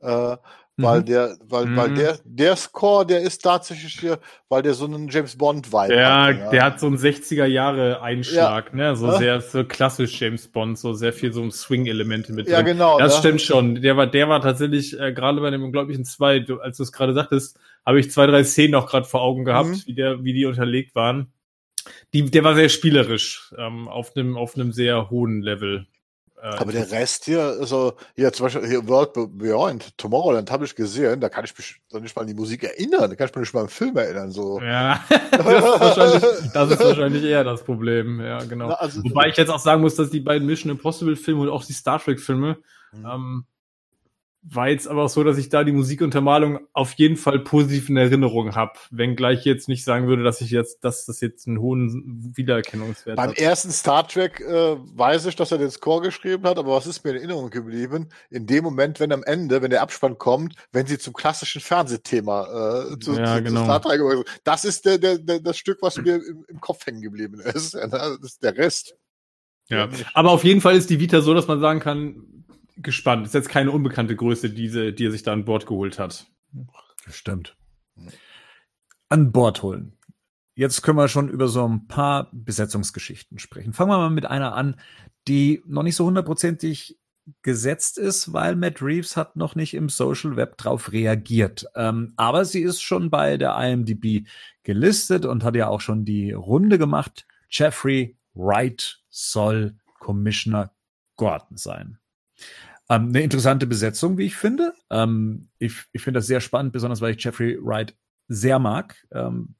Äh, weil mhm. der, weil, mhm. weil der, der Score, der ist tatsächlich hier, weil der so einen James Bond Vibe ja, hat. Ja, der hat so einen 60er Jahre Einschlag, ja. ne, so ja. sehr, so klassisch James Bond, so sehr viel so Swing-Elemente mit drin. Ja, genau. Das stimmt schon. Der war, der war tatsächlich, äh, gerade bei dem Unglaublichen 2, du, als du es gerade sagtest, habe ich zwei, drei Szenen auch gerade vor Augen gehabt, mhm. wie der, wie die unterlegt waren. Die, der war sehr spielerisch, ähm, auf einem, auf einem sehr hohen Level. Äh, Aber der Rest hier, also hier zum Beispiel hier World Beyond, Tomorrowland habe ich gesehen, da kann ich mich noch nicht mal an die Musik erinnern, da kann ich mich nicht mal an den Film erinnern. So. Ja, (laughs) das ist, wahrscheinlich, das ist wahrscheinlich eher das Problem, ja, genau. Na, also, Wobei ich jetzt auch sagen muss, dass die beiden Mission Impossible Filme und auch die Star Trek Filme mhm. ähm, war jetzt aber auch so, dass ich da die Musikuntermalung auf jeden Fall positiv in Erinnerung habe, wenngleich ich jetzt nicht sagen würde, dass ich jetzt, dass das jetzt einen hohen Wiedererkennungswert Beim hat. ersten Star Trek äh, weiß ich, dass er den Score geschrieben hat, aber was ist mir in Erinnerung geblieben? In dem Moment, wenn am Ende, wenn der Abspann kommt, wenn sie zum klassischen Fernsehthema äh, zu, ja, zu, genau. zu Star Trek, das ist der, der, der, das Stück, was mir im, im Kopf hängen geblieben ist. (laughs) Das ist der Rest. Ja, aber auf jeden Fall ist die Vita so, dass man sagen kann, gespannt. Ist jetzt keine unbekannte Größe, diese, die er sich da an Bord geholt hat. Stimmt. An Bord holen. Jetzt können wir schon über so ein paar Besetzungsgeschichten sprechen. Fangen wir mal mit einer an, die noch nicht so hundertprozentig gesetzt ist, weil Matt Reeves hat noch nicht im Social Web drauf reagiert. Ähm, aber sie ist schon bei der IMDb gelistet und hat ja auch schon die Runde gemacht. Jeffrey Wright soll Commissioner Gordon sein. Ähm, eine interessante Besetzung, wie ich finde. Ähm, ich ich finde das sehr spannend, besonders weil ich Jeffrey Wright sehr mag. Ähm,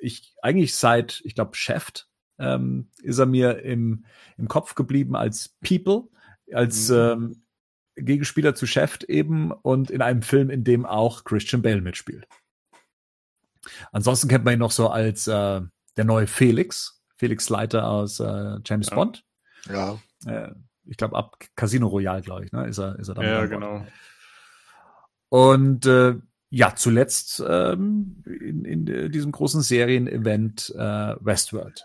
ich eigentlich seit, ich glaube, Shaft ähm, ist er mir im, im Kopf geblieben als People, als mhm. ähm, Gegenspieler zu Shaft eben und in einem Film, in dem auch Christian Bale mitspielt. Ansonsten kennt man ihn noch so als äh, der neue Felix, Felix Leiter aus äh, James ja. Bond. Ja. Äh, ich glaube, ab Casino Royale, glaube ich, ne? Ist er, ist er da Ja, genau. Und äh, ja, zuletzt ähm, in, in diesem großen Serienevent äh, Westworld.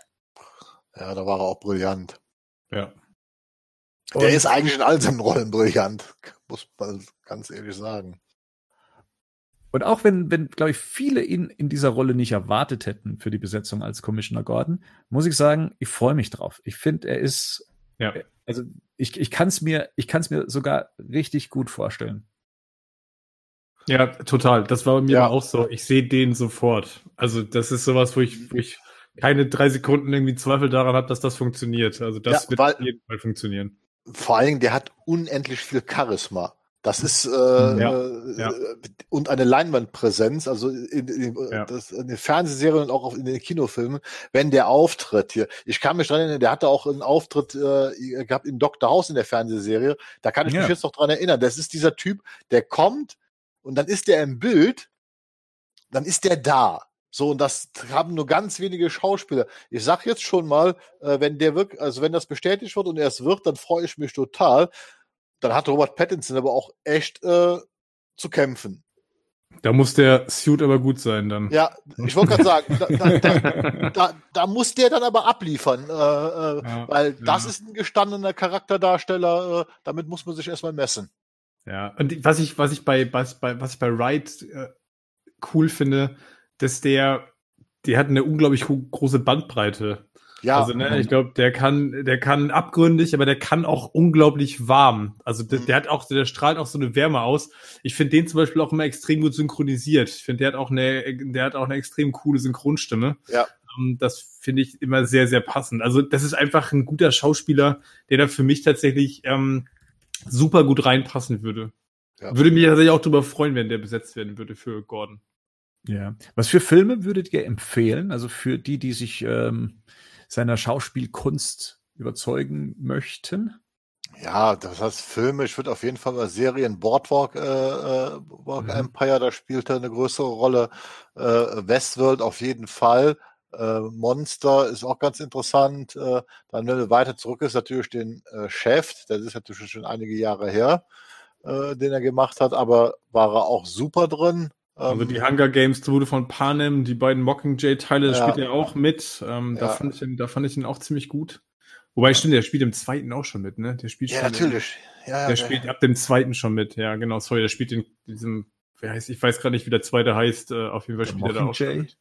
Ja, da war er auch brillant. Ja. Der Und- ist eigentlich in all seinen Rollen brillant, muss man ganz ehrlich sagen. Und auch wenn, wenn, glaube ich, viele ihn in dieser Rolle nicht erwartet hätten für die Besetzung als Commissioner Gordon, muss ich sagen, ich freue mich drauf. Ich finde, er ist, Ja. also ich, ich kann es mir, ich kann es mir sogar richtig gut vorstellen. Ja, total. Das war bei mir Ja. auch so. Ich sehe den sofort. Also das ist sowas, wo ich, wo ich keine drei Sekunden irgendwie Zweifel daran habe, dass das funktioniert. Also das Ja, wird auf jeden Fall funktionieren. Vor allen Dingen, der hat unendlich viel Charisma. Das ist äh, Ja, äh, ja. und eine Leinwandpräsenz, also in, in, Ja. das, in den Fernsehserien und auch auf, in den Kinofilmen, wenn der auftritt hier. Ich kann mich dran erinnern, der hatte auch einen Auftritt äh, gehabt in Dr. House in der Fernsehserie. Da kann ich mich jetzt noch dran erinnern. Das ist dieser Typ, der kommt und dann ist der im Bild, dann ist der da. So, und das haben nur ganz wenige Schauspieler. Ich sag jetzt schon mal, äh, wenn der wirklich, also wenn das bestätigt wird und er es wird, dann freue ich mich total. Dann hat Robert Pattinson aber auch echt äh, zu kämpfen. Da muss der Suit aber gut sein dann. Ja, ich wollte gerade sagen, da, da, (laughs) da, da, muss der dann aber abliefern, äh, äh, Ja, weil das ja. ist ein gestandener Charakterdarsteller, äh, damit muss man sich erstmal messen. Ja, und was ich, was ich bei, was bei, was ich bei Wright äh, cool finde, dass der, der hat eine unglaublich große Bandbreite. Ja, Also, ne, ich glaube, der kann, der kann abgründig, aber der kann auch unglaublich warm. Also, der, der hat auch, der strahlt auch so eine Wärme aus. Ich finde den zum Beispiel auch immer extrem gut synchronisiert. Ich finde, der hat auch eine, der hat auch eine extrem coole Synchronstimme. Ja. Ähm, Das finde ich immer sehr, sehr passend. Also, das ist einfach ein guter Schauspieler, der da für mich tatsächlich ähm, super gut reinpassen würde. Ja. Würde mich tatsächlich auch darüber freuen, wenn der besetzt werden würde für Gordon. Ja. Was für Filme würdet ihr empfehlen? Also für die, die sich ähm, seiner Schauspielkunst überzeugen möchten? Ja, das heißt Filme, ich würde auf jeden Fall mal Serien Boardwalk, äh, äh, Walk Mhm. Empire, da spielt er eine größere Rolle. Äh, Westworld auf jeden Fall. Äh, Monster ist auch ganz interessant. Äh, dann, wenn er weiter zurück ist, natürlich den äh, Chef, das ist natürlich schon einige Jahre her, äh, den er gemacht hat, aber war er auch super drin. Also Ähm, die Hunger Games Trude von Panem, die beiden Mockingjay-Teile, da Ja. spielt er auch mit. Ähm, da, Ja. fand ich ihn, da fand ich ihn auch ziemlich gut. Wobei, stimmt, der spielt im zweiten auch schon mit, ne? Der spielt ja, schon natürlich. Ja, ja, Der spielt ab dem zweiten schon mit, ja, genau. Sorry, der spielt in diesem, wer heißt, ich weiß gerade nicht, wie der zweite heißt. Äh, auf jeden Fall Der spielt er da auch schon mit.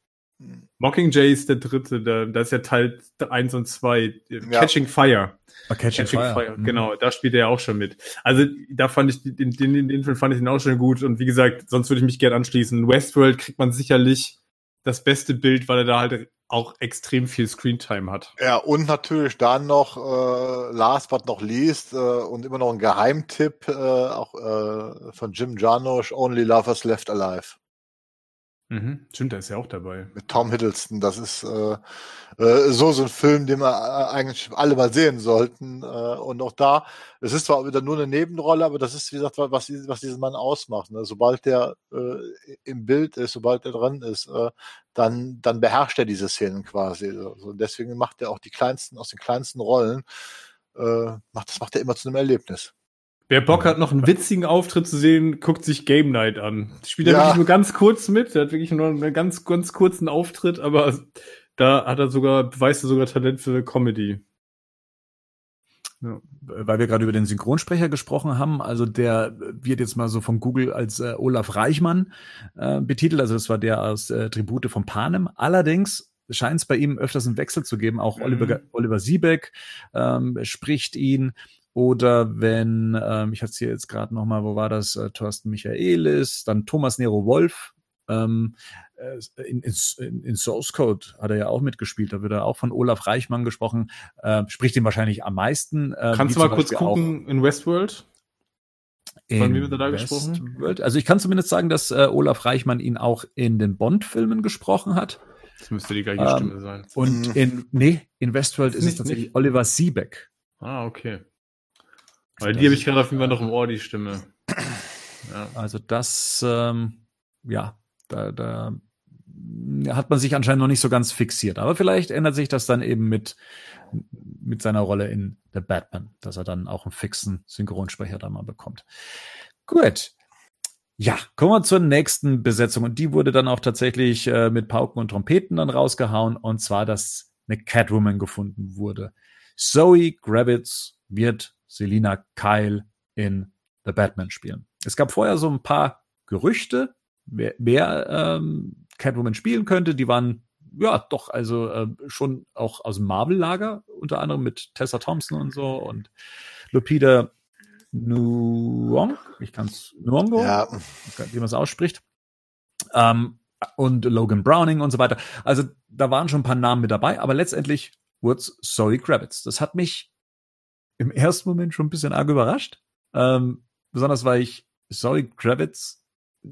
Mockingjay ist der dritte, der, das ist ja Teil 1 und 2. Ja. Catching Fire. Oh, Catching, Catching Fire. Fire, Mhm. genau, da spielt er ja auch schon mit. Also da fand ich den, den, den, den Film fand ich den auch schon gut und wie gesagt, sonst würde ich mich gerne anschließen. Westworld kriegt man sicherlich das beste Bild, weil er da halt auch extrem viel Screentime hat. Ja, und natürlich dann noch, äh, last but not least, äh, und immer noch ein Geheimtipp, äh, auch äh, von Jim Jarmusch, Only Lovers Left Alive. Mhm. Stimmt, der ist ja auch dabei. Mit Tom Hiddleston. Das ist äh, äh, so so ein Film, den wir äh, eigentlich alle mal sehen sollten. Äh, und auch da, es ist zwar wieder nur eine Nebenrolle, aber das ist, wie gesagt, was, was diesen Mann ausmacht. Ne? Sobald der äh, im Bild ist, sobald er dran ist, äh, dann, dann beherrscht er diese Szenen quasi. So, deswegen macht er auch die kleinsten, aus den kleinsten Rollen, äh, macht, das macht er immer zu einem Erlebnis. Wer Bock hat, noch einen witzigen Auftritt zu sehen, guckt sich Game Night an. Spielt er Ja. wirklich nur ganz kurz mit. Er hat wirklich nur einen ganz, ganz kurzen Auftritt, aber da hat er sogar, beweist er sogar Talent für Comedy. Ja, weil wir gerade über den Synchronsprecher gesprochen haben, also der wird jetzt mal so von Google als äh, Olaf Reichmann äh, betitelt, also das war der aus äh, Tribute von Panem. Allerdings scheint es bei ihm öfters einen Wechsel zu geben. Auch Mhm. Oliver, Oliver Siebeck ähm, spricht ihn. Oder wenn, ähm, ich hatte es hier jetzt gerade noch mal, wo war das? Äh, Thorsten Michaelis, dann Thomas Nero Wolf. Ähm, äh, in, in, in Source Code hat er ja auch mitgespielt. Da wird er auch von Olaf Reichmann gesprochen. Äh, spricht ihn wahrscheinlich am meisten. Äh, Kannst du mal kurz Beispiel gucken in Westworld? Von wem wird er da gesprochen? Westworld. Also ich kann zumindest sagen, dass äh, Olaf Reichmann ihn auch in den Bond-Filmen gesprochen hat. Das müsste die gleiche Ähm, Stimme sein. Und in, nee, in Westworld ist es Nicht- tatsächlich nicht. Oliver Siebeck. Ah, okay. Weil die habe ich gerade auf jeden Fall noch im Ohr, die Stimme. Ja. Also das, ähm, ja, da, da hat man sich anscheinend noch nicht so ganz fixiert. Aber vielleicht ändert sich das dann eben mit, mit seiner Rolle in The Batman, dass er dann auch einen fixen Synchronsprecher da mal bekommt. Gut. Ja, kommen wir zur nächsten Besetzung. Und die wurde dann auch tatsächlich äh, mit Pauken und Trompeten dann rausgehauen. Und zwar, dass eine Catwoman gefunden wurde. Zoe Gravitz wird Selina Kyle in The Batman spielen. Es gab vorher so ein paar Gerüchte, wer, wer ähm, Catwoman spielen könnte. Die waren ja doch also äh, schon auch aus dem Marvel-Lager, unter anderem mit Tessa Thompson und so und Lupita Nyong'o, ich kann es Nyong'o, Ja, wie man es ausspricht. Ähm, und Logan Browning und so weiter. Also da waren schon ein paar Namen mit dabei, aber letztendlich wurde es Zoe Kravitz. Das hat mich im ersten Moment schon ein bisschen arg überrascht. Ähm, besonders weil ich Zoe Kravitz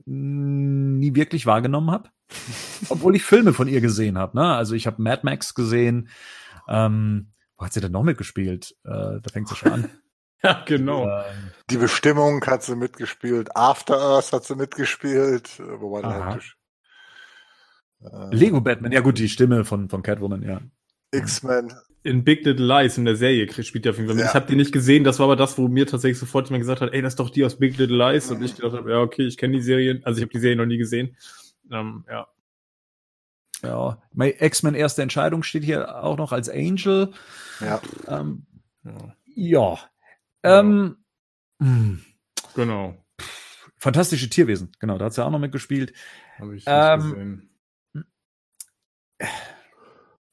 nie wirklich wahrgenommen habe. (laughs) Obwohl ich Filme von ihr gesehen habe. Ne? Also ich habe Mad Max gesehen. Ähm, wo hat sie denn noch mitgespielt? Äh, da fängt sie schon an. (laughs) ja, genau. Ähm, die Bestimmung hat sie mitgespielt. After Earth hat sie mitgespielt. äh, Wobei halt, äh, Lego Batman, ja gut, die Stimme von, von Catwoman, ja. X-Men. In Big Little Lies in der Serie spielt er auf jeden Fall mit. Ja. Ich habe die nicht gesehen, das war aber das, wo mir tatsächlich sofort jemand gesagt hat, ey, das ist doch die aus Big Little Lies. Und ich gedacht habe, ja, okay, ich kenne die Serie, also ich habe die Serie noch nie gesehen. Ähm, ja. Ja, mein X-Men erste Entscheidung steht hier auch noch als Angel. Ja. Ähm, ja. ja. Ähm, mh, Genau. fantastische Tierwesen, genau, da hat sie auch noch mitgespielt. Habe ich nicht Ähm, gesehen.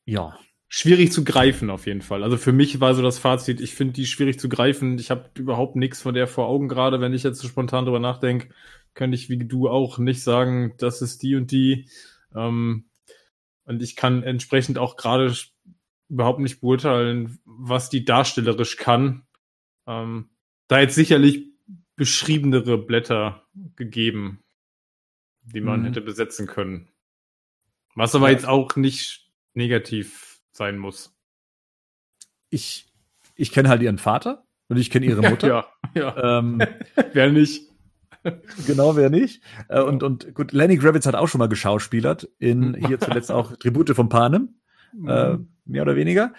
Ja. Schwierig zu greifen auf jeden Fall. Also für mich war so das Fazit, ich finde die schwierig zu greifen. Ich habe überhaupt nichts von der vor Augen gerade. Wenn ich jetzt so spontan drüber nachdenke, könnte ich wie du auch nicht sagen, das ist die und die. Ähm, und ich kann entsprechend auch gerade überhaupt nicht beurteilen, was die darstellerisch kann. Ähm, da jetzt sicherlich beschriebenere Blätter gegeben, die man Mhm. hätte besetzen können. Was aber jetzt auch nicht negativ sein muss. Ich, ich kenne halt ihren Vater und ich kenne ihre (laughs) Mutter. Ja, ja. Ähm, (laughs) Wer nicht? (laughs) genau, wer nicht. Äh, und, und gut, Lenny Gravitz hat auch schon mal geschauspielert in hier zuletzt auch Tribute von Panem. äh, mehr oder weniger.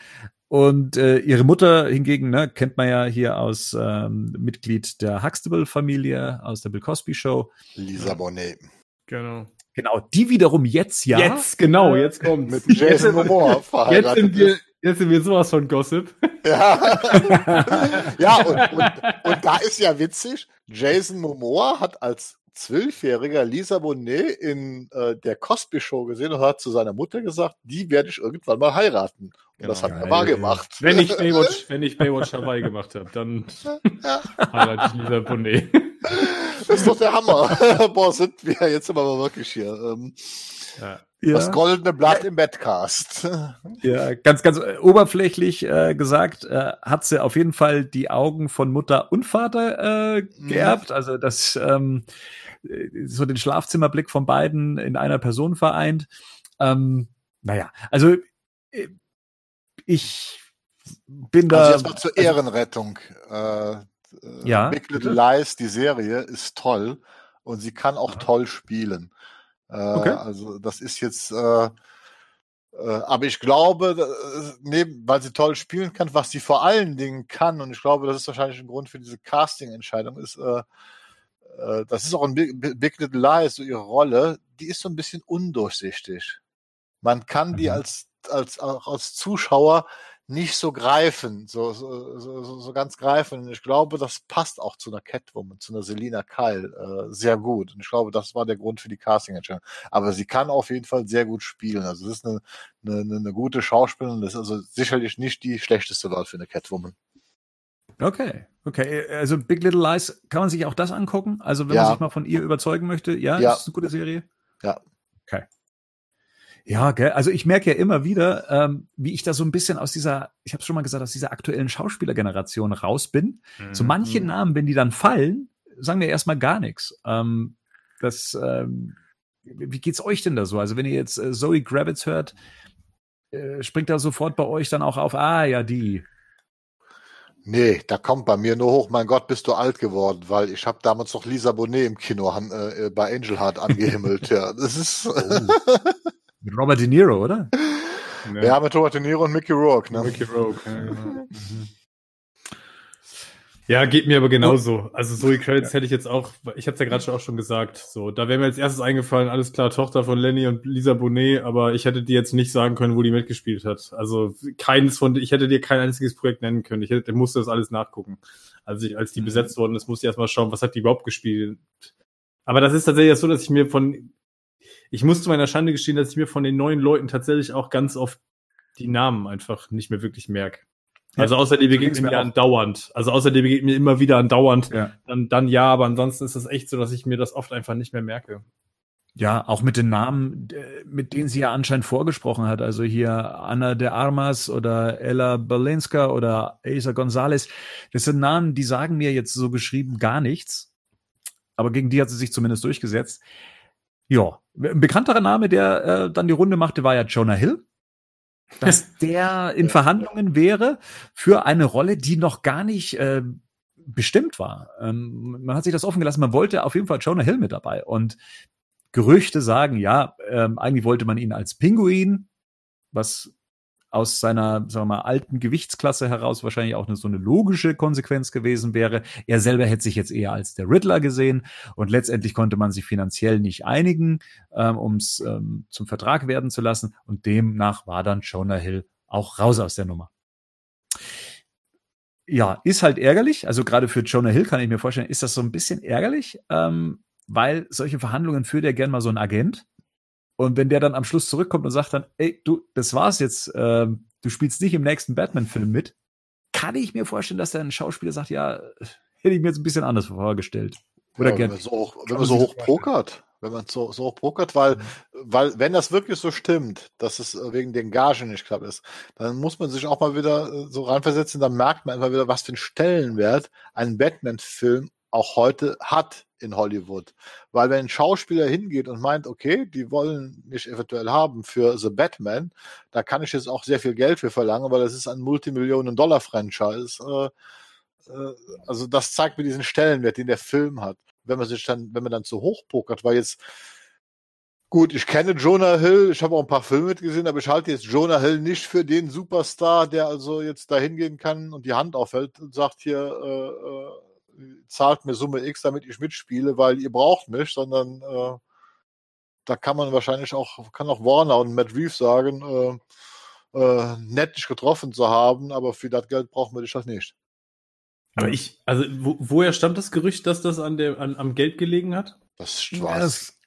Und äh, ihre Mutter hingegen ne, kennt man ja hier aus ähm, Mitglied der Huxtable-Familie, aus der Bill Cosby Show. Lisa Bonet. genau. Genau, die wiederum jetzt ja. Jetzt, genau, jetzt kommt. Mit (laughs) Jason Momoa Jetzt verheiratet. sind wir, jetzt sind wir sowas von Gossip. (laughs) Ja, ja und, und, und da ist ja witzig, Jason Momoa hat als Zwölfjähriger Lisa Bonet in äh, der Cosby Show gesehen und hat zu seiner Mutter gesagt, die werde ich irgendwann mal heiraten. Und das hat Genau. er wahr gemacht. Wenn ich Baywatch, (laughs) wenn ich Baywatch Hawaii gemacht habe, dann Ja. heirate ich Lisa Bonet. Das ist doch der Hammer. (laughs) Boah, sind wir jetzt aber wirklich hier. Ähm, Ja. Das ja, goldene Blatt im Badcast. (laughs) ja, ganz, ganz äh, oberflächlich äh, gesagt, äh, hat sie auf jeden Fall die Augen von Mutter und Vater äh, Mhm. geerbt. Also das ähm, äh, so den Schlafzimmerblick von beiden in einer Person vereint. Ähm, naja, also äh, ich bin da. Also jetzt mal zur Ehrenrettung. Äh, äh, Ja, Big Little? Lies, die Serie, ist toll und sie kann auch toll spielen. Äh, Okay. Also das ist jetzt, äh, äh, aber ich glaube, äh, neben, weil sie toll spielen kann, was sie vor allen Dingen kann, und ich glaube, das ist wahrscheinlich ein Grund für diese Casting-Entscheidung, ist, äh, das ist auch ein Big, Big Little Lies, so ihre Rolle, die ist so ein bisschen undurchsichtig. Man kann die Mhm. als, als, auch als Zuschauer nicht so greifen, so, so, so, so- ganz greifen. Und ich glaube, das passt auch zu einer Catwoman, zu einer Selina Kyle äh, sehr gut. Und ich glaube, das war der Grund für die Casting-Entscheidung. Aber sie kann auf jeden Fall sehr gut spielen. Also es ist eine, eine, eine- gute Schauspielerin. Das ist also sicherlich nicht die schlechteste Wahl für eine Catwoman. Okay, okay. Also Big Little Lies, kann man sich auch das angucken? Also wenn Ja. man sich mal von ihr überzeugen möchte, ja, Ja. ist eine gute Serie? Ja. Okay. Ja, gell? also ich merke ja immer wieder, ähm, wie ich da so ein bisschen aus dieser, ich habe schon mal gesagt, aus dieser aktuellen Schauspielergeneration raus bin. So manche Mhm. Namen, wenn die dann fallen, sagen mir erstmal gar nichts. Ähm, das, ähm, wie geht's euch denn da so? Also wenn ihr jetzt äh, Zoe Gravitz hört, äh, springt da sofort bei euch dann auch auf, ah ja, die. Nee, da kommt bei mir nur hoch, mein Gott, bist du alt geworden, weil ich habe damals noch Lisa Bonet im Kino an, äh, bei Angel Heart (laughs) angehimmelt. ja, das ist. Oh. (laughs) Mit Robert De Niro, oder? Ja, ja mit Robert De Niro und Mickey Rourke. Ne? Mickey Rourke, ja, genau. (laughs) mhm. Ja, geht mir aber genauso. Also Zoe Credits ja. hätte ich jetzt auch, ich habe es ja gerade auch schon gesagt, so, da wäre mir als erstes eingefallen, alles klar, Tochter von Lenny und Lisa Bonet, aber ich hätte dir jetzt nicht sagen können, wo die mitgespielt hat. Also keines von, ich hätte dir kein einziges Projekt nennen können. Ich hätte, musste das alles nachgucken. Also ich, als die mhm. besetzt worden ist, musste ich erstmal schauen, was hat die überhaupt gespielt. Aber das ist tatsächlich so, dass ich mir von, ich musste meiner Schande gestehen, dass ich mir von den neuen Leuten tatsächlich auch ganz oft die Namen einfach nicht mehr wirklich merke. Also außer die begegnet mir andauernd. Also außer die begegnet mir immer wieder andauernd. Ja. Dann, dann ja, aber ansonsten ist es echt so, dass ich mir das oft einfach nicht mehr merke. Ja, auch mit den Namen, mit denen sie ja anscheinend vorgesprochen hat. Also hier Anna de Armas oder Ella Balenska oder Asa Gonzalez. Das sind Namen, die sagen mir jetzt so geschrieben gar nichts. Aber gegen die hat sie sich zumindest durchgesetzt. Ja, ein bekannterer Name, der äh, dann die Runde machte, war ja Jonah Hill dass (laughs) der in Verhandlungen wäre für eine Rolle, die noch gar nicht äh, bestimmt war. Ähm, man hat sich das offen gelassen, man wollte auf jeden Fall Jonah Hill mit dabei. Und Gerüchte sagen, ja, ähm, eigentlich wollte man ihn als Pinguin, was aus seiner, sagen wir mal, alten Gewichtsklasse heraus wahrscheinlich auch eine, so eine logische Konsequenz gewesen wäre. Er selber hätte sich jetzt eher als der Riddler gesehen und letztendlich konnte man sich finanziell nicht einigen, ähm, um es ähm, zum Vertrag werden zu lassen und demnach war dann Jonah Hill auch raus aus der Nummer. Ja, ist halt ärgerlich. Also gerade für Jonah Hill kann ich mir vorstellen, ist das so ein bisschen ärgerlich, ähm, weil solche Verhandlungen führt ja gern mal so ein Agent und wenn der dann am Schluss zurückkommt und sagt dann, ey, du, das war's jetzt, äh, du spielst nicht im nächsten Batman-Film mit, kann ich mir vorstellen, dass der ein Schauspieler sagt, ja, hätte ich mir jetzt ein bisschen anders vorgestellt. Oder ja, wenn man so hoch, wenn man so hoch pokert, wenn man so, so hoch pokert, weil, mhm. weil, wenn das wirklich so stimmt, dass es wegen den Gagen nicht klappt ist, dann muss man sich auch mal wieder äh, so reinversetzen, dann merkt man einfach wieder, was für einen Stellenwert ein Batman-Film auch heute hat in Hollywood. Weil wenn ein Schauspieler hingeht und meint, okay, die wollen mich eventuell haben für The Batman, da kann ich jetzt auch sehr viel Geld für verlangen, weil das ist ein Multimillionen-Dollar-Franchise. Äh, äh, also das zeigt mir diesen Stellenwert, den der Film hat. Wenn man sich dann, wenn man dann zu hoch pokert, weil jetzt Gut, ich kenne Jonah Hill, ich habe auch ein paar Filme mitgesehen, aber ich halte jetzt Jonah Hill nicht für den Superstar, der also jetzt da hingehen kann und die Hand aufhält und sagt hier, äh, äh zahlt mir Summe X, damit ich mitspiele, weil ihr braucht mich, sondern äh, da kann man wahrscheinlich auch, kann auch Warner und Matt Reeves sagen, äh, äh, nett dich getroffen zu haben, aber für das Geld brauchen wir dich das nicht. Aber ich, also wo, woher stammt das Gerücht, dass das an der, an, am Geld gelegen hat? Das, ja, das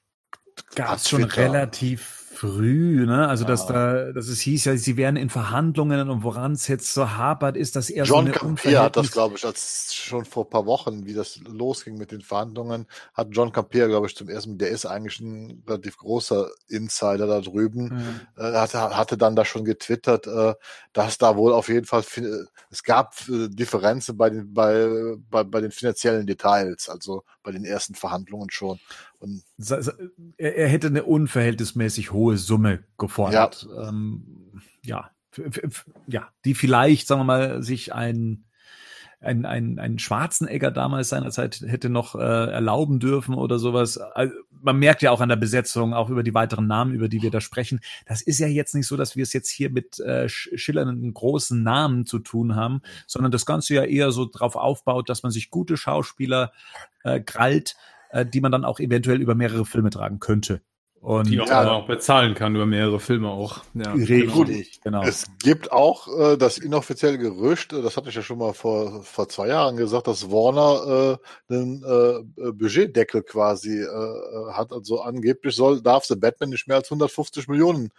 gab es schon relativ früh, ne? Also dass da, dass es hieß ja, sie wären in Verhandlungen und woran es jetzt so hapert, ist das eher John so eine Campea hat das, glaube ich, als schon vor ein paar Wochen, wie das losging mit den Verhandlungen, hat John Campea, glaube ich, zum ersten Mal, der ist eigentlich ein relativ großer Insider da drüben, mhm. äh, hatte, hatte dann da schon getwittert, äh, dass da wohl auf jeden Fall, es gab äh, Differenzen bei den, bei, bei, bei den finanziellen Details, also bei den ersten Verhandlungen schon. Und er, hätte eine unverhältnismäßig hohe Summe gefordert. Ja, ähm, ja, ja, die vielleicht, sagen wir mal, sich ein ein, ein, ein Schwarzenegger damals seinerzeit hätte noch äh, erlauben dürfen oder sowas. Also, man merkt ja auch an der Besetzung, auch über die weiteren Namen, über die wir da sprechen. Das ist ja jetzt nicht so, dass wir es jetzt hier mit äh, schillernden großen Namen zu tun haben, sondern das Ganze ja eher so darauf aufbaut, dass man sich gute Schauspieler äh, krallt, äh, die man dann auch eventuell über mehrere Filme tragen könnte. Und die auch, ja, auch bezahlen kann über mehrere Filme auch. Ja, genau. genau. Es gibt auch äh, das inoffizielle Gerücht, äh, das hatte ich ja schon mal vor, vor zwei Jahren gesagt, dass Warner äh, einen äh, Budgetdeckel quasi äh, äh, hat. Also angeblich soll, darf The Batman nicht mehr als 150 Millionen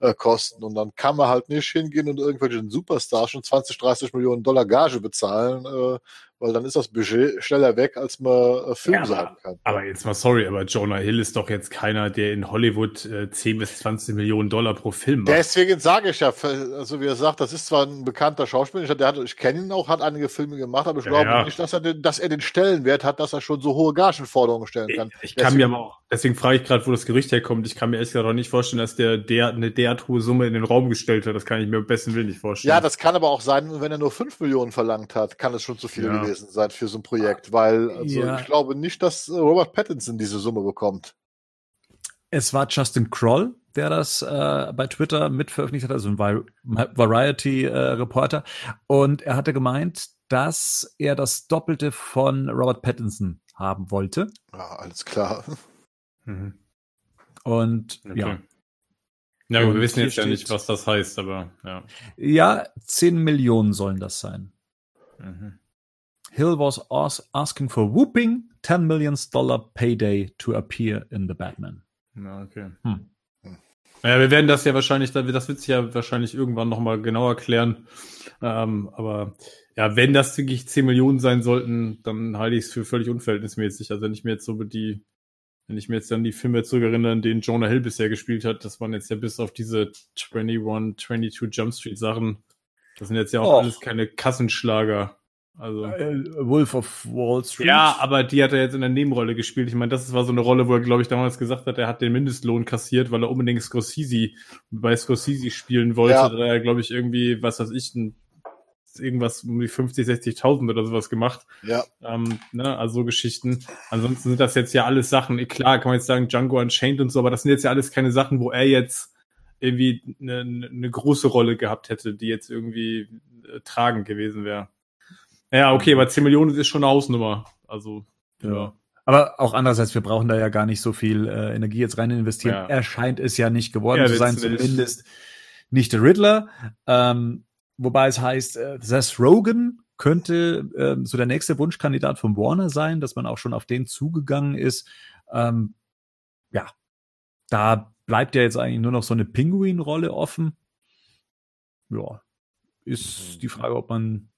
äh, kosten. Und dann kann man halt nicht hingehen und irgendwelchen Superstars schon 20, 30 Millionen Dollar Gage bezahlen, äh, weil dann ist das Budget schneller weg, als man äh, Film Ja, sagen kann. Aber jetzt mal sorry, aber Jonah Hill ist doch jetzt keiner, der in Hollywood äh, 10 bis 20 Millionen Dollar pro Film macht. Deswegen sage ich ja, also wie er sagt, das ist zwar ein bekannter Schauspieler, der hat, ich kenne ihn auch, hat einige Filme gemacht, aber ich Ja, glaube ja. nicht, dass er, den, dass er den Stellenwert hat, dass er schon so hohe Gagenforderungen stellen kann. Ich, ich kann mir aber auch, deswegen frage ich gerade, wo das Gerücht herkommt. Ich kann mir ehrlich gesagt auch nicht vorstellen, dass der, der eine derart hohe Summe in den Raum gestellt hat. Das kann ich mir am besten Willen nicht vorstellen. Ja, das kann aber auch sein, wenn er nur 5 Millionen verlangt hat, kann es schon zu viel Ja. Gewesen sein für so ein Projekt, weil also Ja. ich glaube nicht, dass äh, Robert Pattinson diese Summe bekommt. Es war Justin Kroll, der das äh, bei Twitter mitveröffentlicht hat, also ein Vari- Variety-Reporter. und er hatte gemeint, dass er das Doppelte von Robert Pattinson haben wollte. Ja, alles klar. Mhm. Und Okay. ja, Ja, Und wir wissen jetzt ja nicht, was das heißt, aber ja. ja, 10 Millionen sollen das sein. Mhm. Hill was as asking for whooping 10 millions dollar payday to appear in The Batman. Ja, okay. Hm. Naja, wir werden das ja wahrscheinlich, das wird sich ja wahrscheinlich irgendwann nochmal genauer klären. Ähm, aber ja, wenn das wirklich 10 Millionen sein sollten, dann halte ich es für völlig unverhältnismäßig. Also wenn ich mir jetzt so die, wenn ich mir jetzt dann die Filme zurückerinnere, in denen Jonah Hill bisher gespielt hat, das waren jetzt ja bis auf diese 21, 22 Jump Street Sachen. Das sind jetzt ja auch Och. alles keine Kassenschlager. Also. Äh, Wolf of Wall Street. Ja, aber die hat er jetzt in der Nebenrolle gespielt. Ich meine, das war so eine Rolle, wo er, glaube ich, damals gesagt hat, er hat den Mindestlohn kassiert, weil er unbedingt Scorsese bei Scorsese spielen wollte. Ja. Da hat er, glaube ich, irgendwie, was weiß ich, ein, irgendwas um die 50, 60.000 oder sowas gemacht. Ja, Ähm, ne, also so Geschichten. Ansonsten sind das jetzt ja alles Sachen, eh, klar, kann man jetzt sagen, Django Unchained und so, aber das sind jetzt ja alles keine Sachen, wo er jetzt irgendwie eine, eine große Rolle gehabt hätte, die jetzt irgendwie äh, tragend gewesen wäre. Ja, okay, aber 10 Millionen ist schon eine Hausnummer. Also, ja. Ja. Aber auch andererseits, wir brauchen da ja gar nicht so viel äh, Energie jetzt rein investieren. Ja. Erscheint es ja nicht geworden Ja, zu sein, zumindest nicht der Riddler. Ähm, wobei es heißt, äh, Seth Rogen könnte ähm, so der nächste Wunschkandidat von Warner sein, dass man auch schon auf den zugegangen ist. Ähm, ja, da bleibt ja jetzt eigentlich nur noch so eine Pinguin-Rolle offen. Ja, ist die Frage, ob man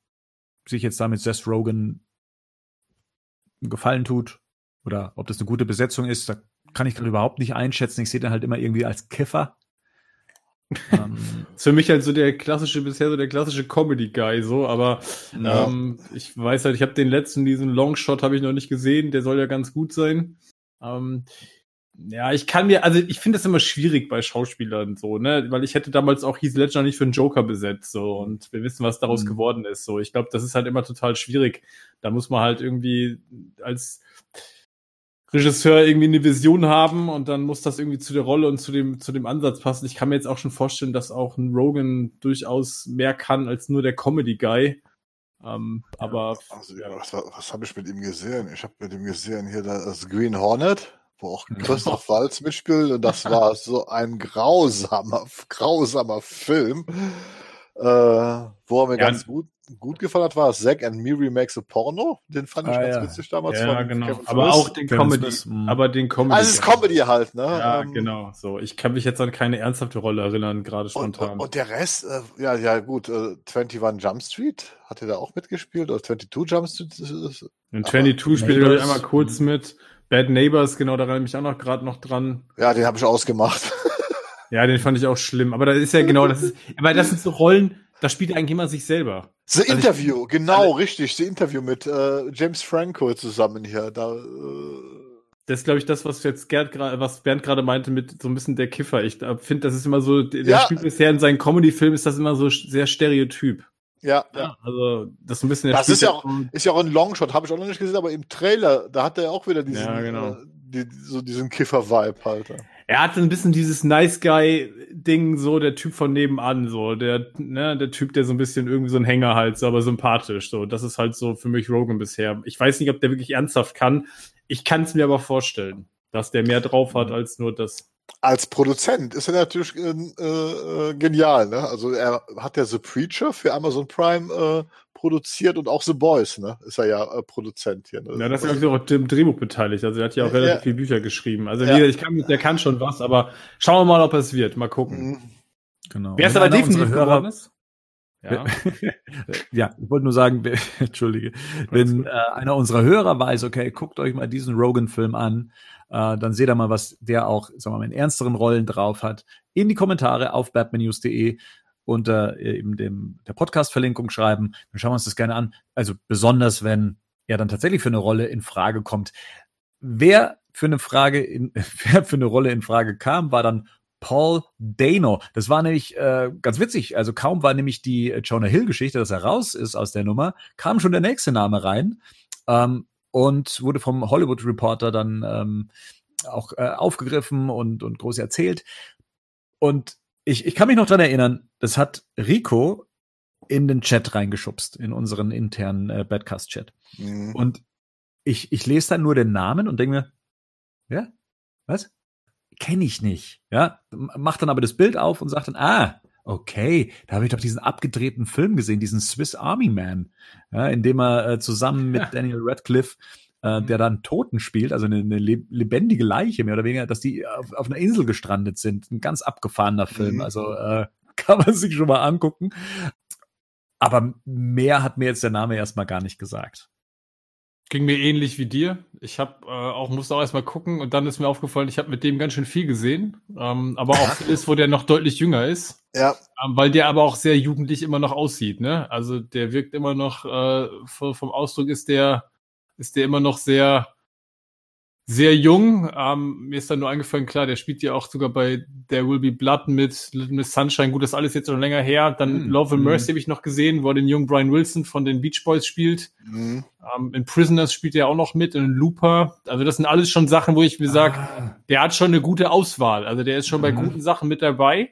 sich jetzt damit Seth Rogen Gefallen tut oder ob das eine gute Besetzung ist, da kann ich gerade überhaupt nicht einschätzen. Ich sehe den halt immer irgendwie als Kiffer. (laughs) ähm, Ist für mich halt so der klassische, bisher so der klassische Comedy-Guy, so, aber Ja. ähm, ich weiß halt, ich habe den letzten, diesen Longshot habe ich noch nicht gesehen, der soll ja ganz gut sein. Ähm, ja, ich kann mir, also ich finde das immer schwierig bei Schauspielern so, ne, weil ich hätte damals auch Heath Ledger nicht für einen Joker besetzt, so, und wir wissen, was daraus Mhm. geworden ist, so. Ich glaube, das ist halt immer total schwierig. Da muss man halt irgendwie als Regisseur irgendwie eine Vision haben und dann muss das irgendwie zu der Rolle und zu dem, zu dem Ansatz passen. Ich kann mir jetzt auch schon vorstellen, dass auch ein Rogan durchaus mehr kann als nur der Comedy-Guy. Ähm, aber also, ja. was, was habe ich mit ihm gesehen? Ich habe mit ihm gesehen hier das Green Hornet, wo auch. Christoph Waltz mitspielt und das war so ein grausamer, grausamer Film. Äh, wo er mir Ja. ganz gut, gut gefallen hat, war Zack and Miri Makes a Porno. Den fand ich Ah, ganz ja. witzig damals. ja, von genau. Kevin Aber Smith. auch den Kevin Comedy, Smith, mhm. aber den Comedy. Also es ist Comedy halt, ne? Ja, Ähm, genau. So, ich kann mich jetzt an keine ernsthafte Rolle erinnern, gerade spontan. und, und der Rest, äh, ja, ja, gut, äh, 21 Jump Street, hat er da auch mitgespielt? Oder 22 Jump Street? Ist- In 22 spielt er einmal kurz mit. Bad Neighbors, genau, da erinnere ich mich auch noch gerade noch dran. Ja, den habe ich ausgemacht. (laughs) Ja, den fand ich auch schlimm. Aber da ist ja genau, das ist, aber das sind so Rollen, da spielt eigentlich immer sich selber. The Also ich- Interview, genau, richtig. The Interview mit äh, James Franco zusammen hier. Da, äh, Das ist, glaube ich, das, was jetzt Gerd gerade, was Bernd gerade meinte mit so ein bisschen der Kiffer. Ich finde, das ist immer so, der der Ja. spielt bisher in seinen Comedy-Filmen ist das immer so sehr stereotyp. Ja, Ja, also das ist ein bisschen der Das ist ja auch- ist ja auch ein Longshot, habe ich auch noch nicht gesehen, aber im Trailer, da hat er auch wieder diesen, Ja, genau. äh, die, so diesen Kiffer-Vibe halt. Er hat so ein bisschen dieses Nice Guy-Ding, so der Typ von nebenan, so der, ne, der Typ, der so ein bisschen irgendwie so ein Hänger halt, so, aber sympathisch, so. Das ist halt so für mich Rogan bisher. Ich weiß nicht, ob der wirklich ernsthaft kann. Ich kann es mir aber vorstellen, dass der mehr drauf hat als nur das. Als Produzent ist er natürlich äh, äh, genial, ne? Also er hat ja The Preacher für Amazon Prime äh, produziert und auch The Boys, ne? Ist er ja äh, Produzent hier. Ne? Ja, das ist glaube ich auch im Drehbuch beteiligt. Also er hat ja auch Ja. relativ viele Bücher geschrieben. Also Ja. ich kann, der kann schon was, aber schauen wir mal, ob es wird. Mal gucken. Mhm. genau. Wer ist aber definitiv Hörer- geworden ist? Ja, ja (laughs) ich wollte nur sagen, (laughs) entschuldige, wenn äh, einer unserer Hörer weiß, okay, guckt euch mal diesen Rogan-Film an, äh, dann seht ihr mal, was der auch, sagen wir mal, in ernsteren Rollen drauf hat. In die Kommentare auf batmannews.de unter äh, eben dem der Podcast-Verlinkung schreiben. Dann schauen wir uns das gerne an. Also besonders, wenn er dann tatsächlich für eine Rolle in Frage kommt. Wer für eine Frage in, (laughs) wer für eine Rolle in Frage kam, war dann Paul Dano. Das war nämlich äh, ganz witzig. Also kaum war nämlich die Jonah Hill-Geschichte, dass er raus ist aus der Nummer, kam schon der nächste Name rein ähm, und wurde vom Hollywood Reporter dann ähm, auch äh, aufgegriffen und, und groß erzählt. Und ich, ich kann mich noch dran erinnern, das hat Rico in den Chat reingeschubst, in unseren internen äh, Badcast-Chat. Mhm. Und ich, ich lese dann nur den Namen und denke mir, ja, was? Kenne ich nicht. Ja, macht dann aber das Bild auf und sagt dann, ah, okay, da habe ich doch diesen abgedrehten Film gesehen, diesen Swiss Army Man, ja, in dem er äh, zusammen mit Daniel Radcliffe äh, der dann Toten spielt, also eine, eine lebendige Leiche mehr oder weniger, dass die auf, auf einer Insel gestrandet sind. Ein ganz abgefahrener Film. Mhm. Also äh, (laughs) kann man sich schon mal angucken. Aber mehr hat mir jetzt der Name erstmal gar nicht gesagt. Ging mir ähnlich wie dir. Ich habe äh, auch musste auch erstmal gucken und dann ist mir aufgefallen, ich habe mit dem ganz schön viel gesehen, ähm, aber auch ist, wo der noch deutlich jünger ist. Ja. Ähm, weil der aber auch sehr jugendlich immer noch aussieht, ne? Also der wirkt immer noch äh, vom Ausdruck ist der ist der immer noch sehr sehr jung. Ähm, mir ist dann nur eingefallen, klar, der spielt ja auch sogar bei There Will Be Blood mit Little Miss Sunshine. Gut, das ist alles jetzt schon länger her. Dann mm, Love and Mercy mm. habe ich noch gesehen, wo er den jungen Brian Wilson von den Beach Boys spielt. Mm. Ähm, in Prisoners spielt er auch noch mit, in Looper. Also das sind alles schon Sachen, wo ich mir sage, ah. der hat schon eine gute Auswahl. Also der ist schon bei mhm. guten Sachen mit dabei.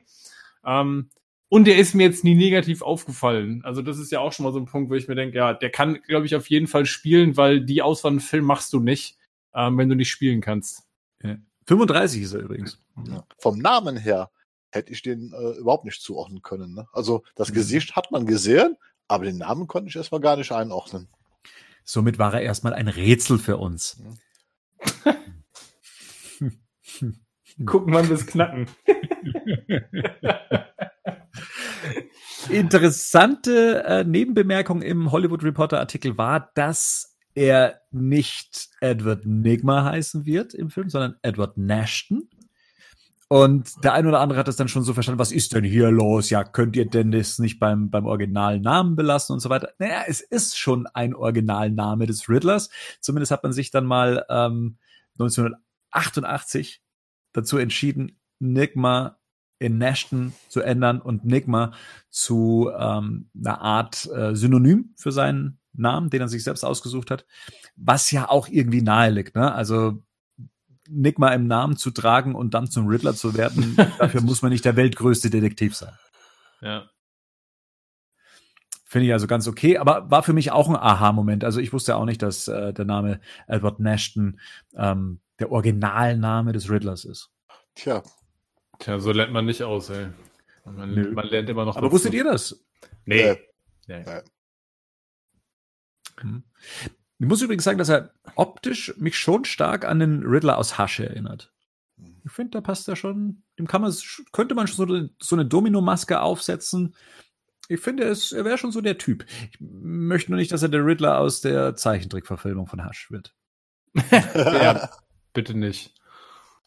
Ähm, und der ist mir jetzt nie negativ aufgefallen. Also das ist ja auch schon mal so ein Punkt, wo ich mir denke, ja, der kann, glaube ich, auf jeden Fall spielen, weil die Auswahl im Film machst du nicht ähm, wenn du nicht spielen kannst. Ja. 35 ist er übrigens. Ja. Vom Namen her hätte ich den äh, überhaupt nicht zuordnen können. Ne? Also das mhm. Gesicht hat man gesehen, aber den Namen konnte ich erstmal gar nicht einordnen. Somit war er erstmal ein Rätsel für uns. (laughs) Gucken, wann wir es knacken. Interessante äh, Nebenbemerkung im Hollywood Reporter Artikel war, dass er nicht Edward Nigma heißen wird im Film, sondern Edward Nashton. Und der eine oder andere hat das dann schon so verstanden, was ist denn hier los? Ja, könnt ihr denn das nicht beim, beim Originalnamen belassen und so weiter? Naja, es ist schon ein Originalname des Riddlers. Zumindest hat man sich dann mal ähm, 1988 dazu entschieden, Nigma in Nashton zu ändern und Nigma zu ähm, einer Art äh, Synonym für seinen Namen, den er sich selbst ausgesucht hat, was ja auch irgendwie nahe liegt. Ne? Also Nick mal im Namen zu tragen und dann zum Riddler zu werden, (laughs) dafür muss man nicht der weltgrößte Detektiv sein. Ja. Finde ich also ganz okay, aber war für mich auch ein Aha-Moment. Also ich wusste auch nicht, dass äh, der Name Edward Nashton ähm, der Originalname des Riddlers ist. Tja. Tja, so lernt man nicht aus, ey. Man, man lernt immer noch. Aber wusstet ihr das? Nee. nee. nee. Mhm. Ich muss übrigens sagen, dass er optisch mich schon stark an den Riddler aus Hush erinnert. Ich finde, da passt er schon, dem kann man, könnte man schon so, so eine Domino-Maske aufsetzen. Ich finde, es, er wäre schon so der Typ. Ich möchte nur nicht, dass er der Riddler aus der Zeichentrickverfilmung von Hush wird. (laughs) ja, bitte nicht.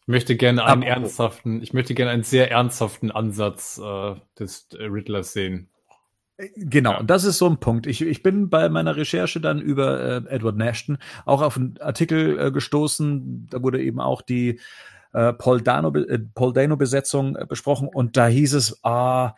Ich möchte gerne einen Aber, ernsthaften, ich möchte gerne einen sehr ernsthaften Ansatz äh, des Riddlers sehen. Genau, ja. und das ist so ein Punkt. Ich, ich bin bei meiner Recherche dann über äh, Edward Nashton auch auf einen Artikel äh, gestoßen. Da wurde eben auch die äh, Paul Dano, äh, Paul Dano Besetzung äh, besprochen und da hieß es, ah,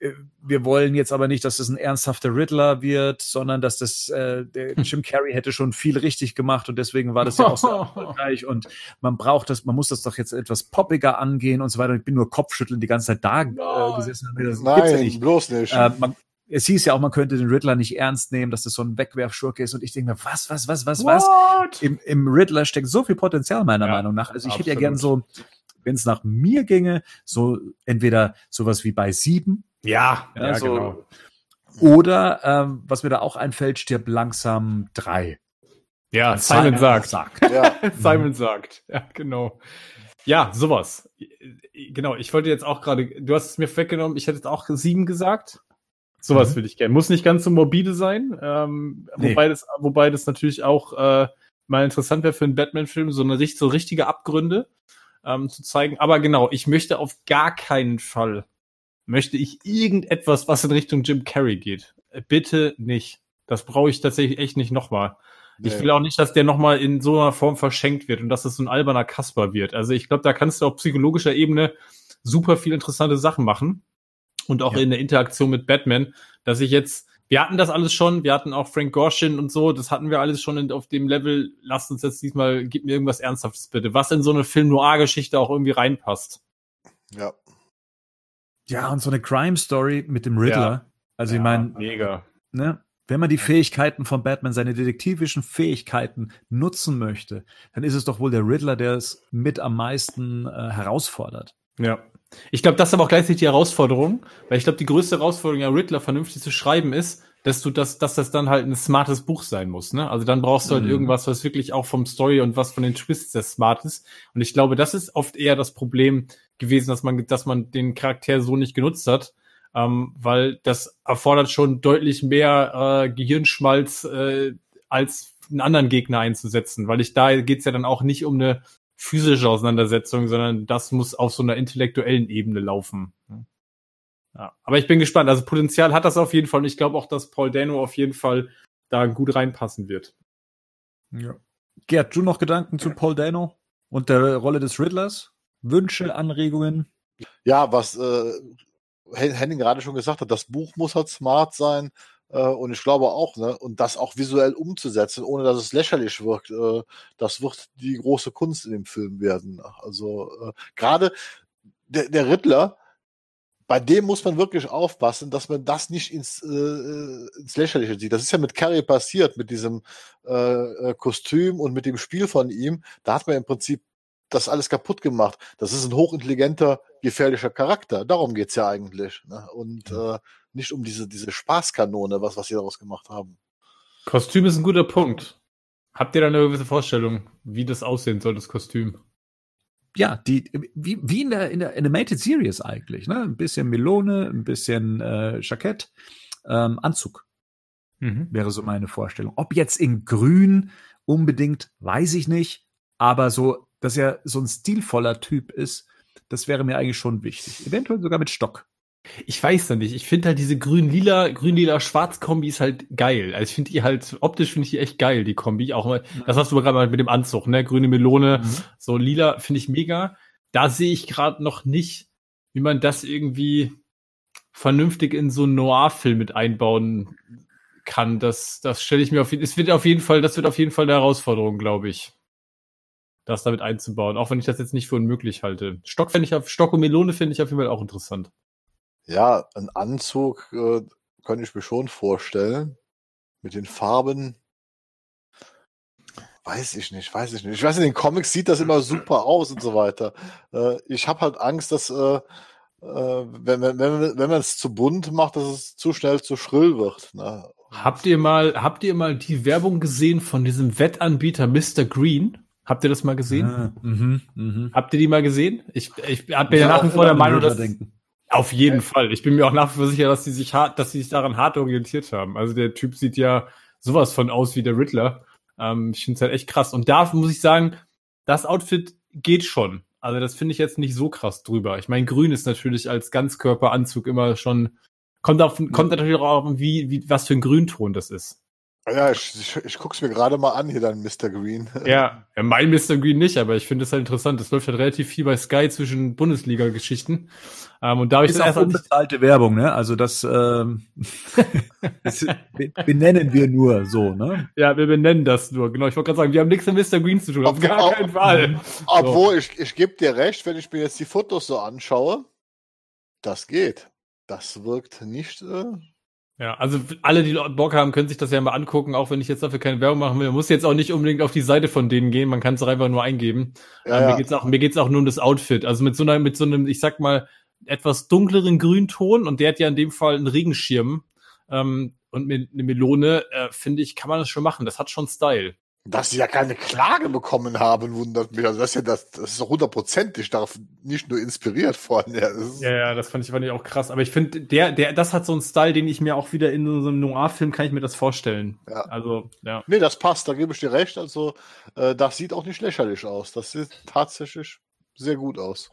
äh, wir wollen jetzt aber nicht, dass das ein ernsthafter Riddler wird, sondern dass das äh, der Jim Carrey hätte schon viel richtig gemacht und deswegen war das ja auch so (laughs) erfolgreich und man braucht das, man muss das doch jetzt etwas poppiger angehen und so weiter. Ich bin nur Kopfschütteln die ganze Zeit da äh, gesessen. Das Nein, ja nicht. bloß nicht. Äh, man, es hieß ja auch, man könnte den Riddler nicht ernst nehmen, dass das so ein Wegwerfschurke ist. Und ich denke mir, was, was, was, was, What? was? Im, Im Riddler steckt so viel Potenzial, meiner ja, Meinung nach. Also ich absolut. hätte ja gern so, wenn es nach mir ginge, so entweder sowas wie bei sieben. Ja, ja, ja so, genau. Oder ähm, was mir da auch einfällt, stirbt langsam drei. Ja, Simon, Simon sagt. sagt. (laughs) Ja. Simon sagt. Ja, genau. Ja, sowas. Genau, ich wollte jetzt auch gerade, du hast es mir weggenommen, ich hätte jetzt auch sieben gesagt. Sowas mhm. würde ich gerne. Muss nicht ganz so morbide sein, ähm, nee. wobei, das, wobei das natürlich auch äh, mal interessant wäre für einen Batman-Film, so eine so richtige Abgründe ähm, zu zeigen. Aber genau, ich möchte auf gar keinen Fall, möchte ich irgendetwas, was in Richtung Jim Carrey geht. Äh, bitte nicht. Das brauche ich tatsächlich echt nicht nochmal. Nee. Ich will auch nicht, dass der nochmal in so einer Form verschenkt wird und dass es so ein alberner Kasper wird. Also ich glaube, da kannst du auf psychologischer Ebene super viel interessante Sachen machen. Und auch ja. in der Interaktion mit Batman, dass ich jetzt, wir hatten das alles schon, wir hatten auch Frank Gorshin und so, das hatten wir alles schon in, auf dem Level. Lasst uns jetzt diesmal, gib mir irgendwas Ernsthaftes bitte, was in so eine Film-Noir-Geschichte auch irgendwie reinpasst. Ja. Ja, und so eine Crime-Story mit dem Riddler. Ja. Also ja, ich meine, mega. Ne, wenn man die Fähigkeiten von Batman, seine detektivischen Fähigkeiten nutzen möchte, dann ist es doch wohl der Riddler, der es mit am meisten äh, herausfordert. Ja. Ich glaube, das ist aber auch gleichzeitig die Herausforderung, weil ich glaube, die größte Herausforderung, ja, Riddler vernünftig zu schreiben ist, dass du das, dass das dann halt ein smartes Buch sein muss, ne? Also dann brauchst du halt mhm. irgendwas, was wirklich auch vom Story und was von den Twists sehr smart ist. Und ich glaube, das ist oft eher das Problem gewesen, dass man, dass man den Charakter so nicht genutzt hat, ähm, weil das erfordert schon deutlich mehr äh, Gehirnschmalz äh, als einen anderen Gegner einzusetzen, weil ich da geht's ja dann auch nicht um eine physische Auseinandersetzung, sondern das muss auf so einer intellektuellen Ebene laufen. Ja, aber ich bin gespannt. Also Potenzial hat das auf jeden Fall und ich glaube auch, dass Paul Dano auf jeden Fall da gut reinpassen wird. Ja. Gerd, du noch Gedanken zu Paul Dano und der Rolle des Riddlers? Wünsche, Anregungen? Ja, was äh, Henning gerade schon gesagt hat, das Buch muss halt smart sein. Äh, und ich glaube auch, ne, und das auch visuell umzusetzen, ohne dass es lächerlich wirkt, äh, das wird die große Kunst in dem Film werden. Also äh, gerade der, der Riddler, bei dem muss man wirklich aufpassen, dass man das nicht ins, äh, ins Lächerliche sieht. Das ist ja mit Carrie passiert, mit diesem äh, Kostüm und mit dem Spiel von ihm. Da hat man im Prinzip das alles kaputt gemacht. Das ist ein hochintelligenter, gefährlicher Charakter. Darum geht's ja eigentlich. Ne? Und äh, nicht um diese, diese Spaßkanone, was, was sie daraus gemacht haben. Kostüm ist ein guter Punkt. Habt ihr da eine gewisse Vorstellung, wie das aussehen soll, das Kostüm? Ja, die, wie, wie in der, in der Animated Series eigentlich, ne? Ein bisschen Melone, ein bisschen äh, Jackett, ähm, Anzug. Mhm. Wäre so meine Vorstellung. Ob jetzt in grün unbedingt, weiß ich nicht. Aber so, dass er so ein stilvoller Typ ist, das wäre mir eigentlich schon wichtig. Eventuell sogar mit Stock. Ich weiß da nicht. Ich finde halt diese grün-lila, grün-lila-schwarz-Kombi ist halt geil. Also ich finde die halt, optisch finde ich die echt geil, die Kombi. Auch mal, das hast du gerade mal mit dem Anzug, ne? Grüne Melone, mhm. so lila finde ich mega. Da sehe ich gerade noch nicht, wie man das irgendwie vernünftig in so einen Noir-Film mit einbauen kann. Das, das stelle ich mir auf jeden es wird auf jeden Fall, das wird auf jeden Fall eine Herausforderung, glaube ich. Das damit einzubauen, auch wenn ich das jetzt nicht für unmöglich halte. Stock finde ich auf, Stock und Melone finde ich auf jeden Fall auch interessant. Ja, ein Anzug äh, könnte ich mir schon vorstellen. Mit den Farben. Weiß ich nicht, weiß ich nicht. Ich weiß, in den Comics sieht das immer super aus und so weiter. Äh, ich habe halt Angst, dass, äh, äh, wenn, wenn, wenn, wenn man es zu bunt macht, dass es zu schnell zu schrill wird. Ne? Habt ihr mal, habt ihr mal die Werbung gesehen von diesem Wettanbieter Mr. Green? Habt ihr das mal gesehen? Ah, mh, mh. Habt ihr die mal gesehen? Ich, ich bin ja nach wie vor der Meinung, dass, denken. Auf jeden Fall. Ich bin mir auch nach wie vor sicher, dass sie sich hart, dass sie sich daran hart orientiert haben. Also der Typ sieht ja sowas von aus wie der Riddler. Ähm, ich finde es halt echt krass. Und da muss ich sagen, das Outfit geht schon. Also das finde ich jetzt nicht so krass drüber. Ich meine, Grün ist natürlich als Ganzkörperanzug immer schon kommt auf, kommt natürlich auch auf, wie, wie was für ein Grünton das ist. Ja, ich, ich, ich guck's mir gerade mal an hier dann Mr. Green. Ja, mein Mr. Green nicht, aber ich finde es halt interessant. Das läuft halt relativ viel bei Sky zwischen Bundesliga-Geschichten. Ähm, und da habe ich ist dann auch unbezahlte Werbung, ne? Also das, ähm, (laughs) das benennen wir nur so, ne? Ja, wir benennen das nur. Genau, ich wollte gerade sagen, wir haben nichts mit Mr. Green zu tun, auf, auf gar auf, keinen Fall. (laughs) Obwohl, so. ich, ich gebe dir recht, wenn ich mir jetzt die Fotos so anschaue, das geht. Das wirkt nicht äh, ja, also alle, die Bock haben, können sich das ja mal angucken, auch wenn ich jetzt dafür keine Werbung machen will. Man muss jetzt auch nicht unbedingt auf die Seite von denen gehen, man kann es einfach nur eingeben. Ja, ähm, ja. Mir geht's auch, mir geht's auch nur um das Outfit. Also mit so einer, mit so einem, ich sag mal, etwas dunkleren Grünton und der hat ja in dem Fall einen Regenschirm ähm, und mit eine Melone, äh, finde ich, kann man das schon machen. Das hat schon Style. Dass sie ja keine Klage bekommen haben, wundert mich. Also das ist ja das, das ist hundertprozentig darauf nicht nur inspiriert worden. Ja, ja, ja, das fand ich, fand ich auch krass. Aber ich finde, der, der, das hat so einen Style, den ich mir auch wieder in so einem Noir-Film kann ich mir das vorstellen. Ja. Also, ja. Nee, das passt, da gebe ich dir recht. Also, äh, das sieht auch nicht lächerlich aus. Das sieht tatsächlich sehr gut aus.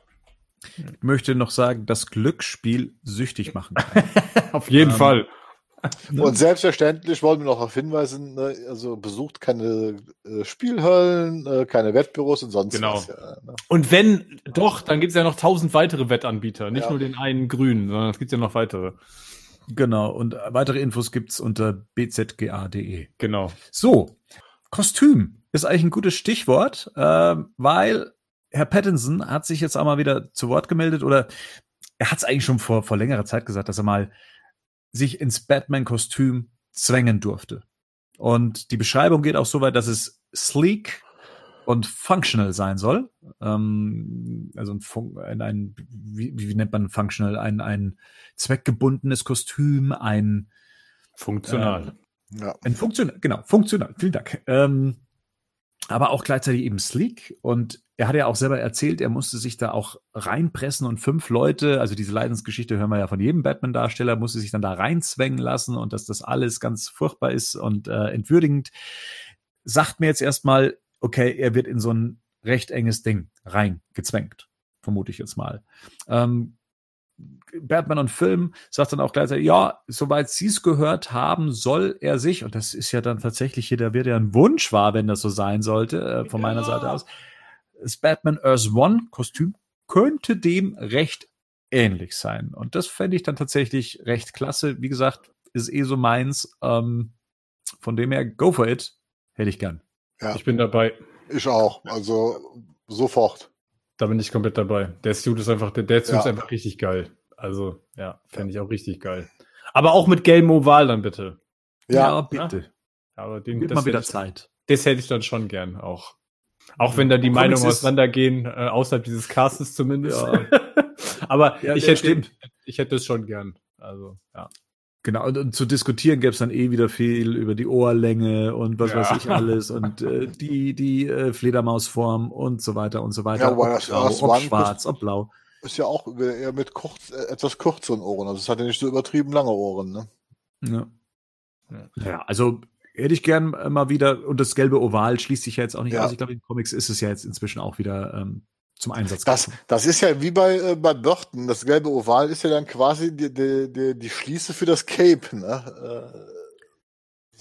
Ich möchte noch sagen, dass Glücksspiel süchtig machen kann. (laughs) Auf jeden ähm, Fall. Und selbstverständlich wollen wir noch darauf hinweisen, ne, also besucht keine äh, Spielhöllen, äh, keine Wettbüros und sonst genau. was. Ja, ne? Und wenn doch, dann gibt es ja noch tausend weitere Wettanbieter, nicht ja. nur den einen grünen, sondern es gibt ja noch weitere. Genau, und weitere Infos gibt's unter bzga.de. Genau. So, Kostüm ist eigentlich ein gutes Stichwort, äh, weil Herr Pattinson hat sich jetzt auch mal wieder zu Wort gemeldet oder er hat es eigentlich schon vor, vor längerer Zeit gesagt, dass er mal sich ins Batman-Kostüm zwängen durfte. Und die Beschreibung geht auch so weit, dass es sleek und functional sein soll. Ähm, also ein, ein, ein wie, wie, nennt man functional? Ein, ein zweckgebundenes Kostüm, ein funktional. Äh, ja. Ein funktional, genau, funktional. Vielen Dank. Ähm, aber auch gleichzeitig eben sleek. Und er hat ja auch selber erzählt, er musste sich da auch reinpressen und fünf Leute, also diese Leidensgeschichte hören wir ja von jedem Batman-Darsteller, musste sich dann da reinzwängen lassen und dass das alles ganz furchtbar ist und äh, entwürdigend. Sagt mir jetzt erstmal, okay, er wird in so ein recht enges Ding reingezwängt, vermute ich jetzt mal. Ähm, Batman und Film sagt dann auch gleichzeitig, ja, soweit Sie es gehört haben, soll er sich, und das ist ja dann tatsächlich hier, da wird ja ein Wunsch wahr, wenn das so sein sollte, äh, von ja. meiner Seite aus. Das Batman Earth One Kostüm könnte dem recht ähnlich sein. Und das fände ich dann tatsächlich recht klasse. Wie gesagt, ist eh so meins. Ähm, von dem her, go for it. Hätte ich gern. Ja. Ich bin dabei. Ich auch. Also sofort. Da bin ich komplett dabei. Der Suit ist einfach, der, der Suit ja. ist einfach richtig geil. Also, ja, fände ich auch richtig geil. Aber auch mit gelbem Oval dann bitte. Ja, ja bitte. Ja, aber den, Gibt mal wieder ich, Zeit. Das hätte ich dann schon gern auch. Auch wenn da die Meinungen auseinandergehen, äh, außerhalb dieses Castes zumindest. Ja. (laughs) aber ja, ich, hätte, ich hätte es schon gern. Also, ja. Genau, und, und zu diskutieren gäbe es dann eh wieder viel über die Ohrlänge und was ja. weiß ich (laughs) alles und äh, die, die äh, Fledermausform und so weiter und so weiter. Ja, aber das, blau, das ob schwarz, ob blau. Ist ja auch eher mit kurz, äh, etwas kürzeren Ohren. Also es hat ja nicht so übertrieben lange Ohren, ne? Ja. Ja, also hätte ich gern mal wieder, und das gelbe Oval schließt sich ja jetzt auch nicht ja. aus. Ich glaube, in Comics ist es ja jetzt inzwischen auch wieder ähm, zum Einsatz das, das ist ja wie bei, äh, bei Burton. Das gelbe Oval ist ja dann quasi die, die, die, die Schließe für das Cape. Ne?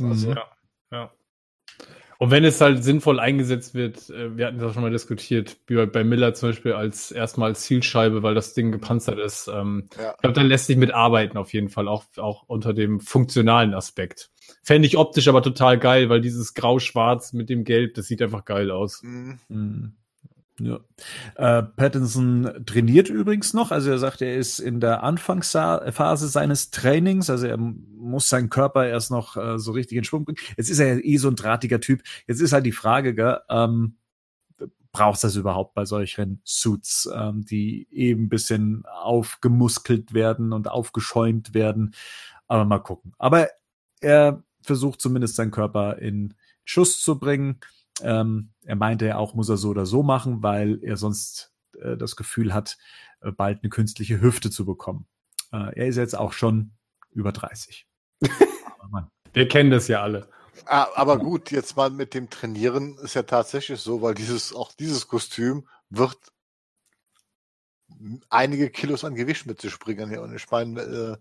Äh, also. Ja, ja. Und wenn es halt sinnvoll eingesetzt wird, äh, wir hatten das schon mal diskutiert, wie bei, bei Miller zum Beispiel als erstmal als Zielscheibe, weil das Ding gepanzert ist. Ähm, ja. Ich glaube, dann lässt sich mitarbeiten auf jeden Fall, auch, auch unter dem funktionalen Aspekt. Fände ich optisch aber total geil, weil dieses Grau-Schwarz mit dem Gelb, das sieht einfach geil aus. Mhm. Mhm. Ja. Äh, Pattinson trainiert übrigens noch, also er sagt, er ist in der Anfangsphase seines Trainings, also er muss seinen Körper erst noch äh, so richtig in Schwung bringen. Jetzt ist er ja eh so ein drahtiger Typ. Jetzt ist halt die Frage, gell, ähm, braucht das überhaupt bei solchen Suits, ähm, die eben ein bisschen aufgemuskelt werden und aufgeschäumt werden. Aber mal gucken. Aber er versucht zumindest seinen Körper in Schuss zu bringen. Ähm, er meinte ja auch, muss er so oder so machen, weil er sonst äh, das Gefühl hat, äh, bald eine künstliche Hüfte zu bekommen. Äh, er ist jetzt auch schon über 30. (laughs) Wir kennen das ja alle. Ah, aber gut, jetzt mal mit dem Trainieren ist ja tatsächlich so, weil dieses, auch dieses Kostüm wird einige Kilos an Gewicht mit sich bringen. Und ich meine, äh,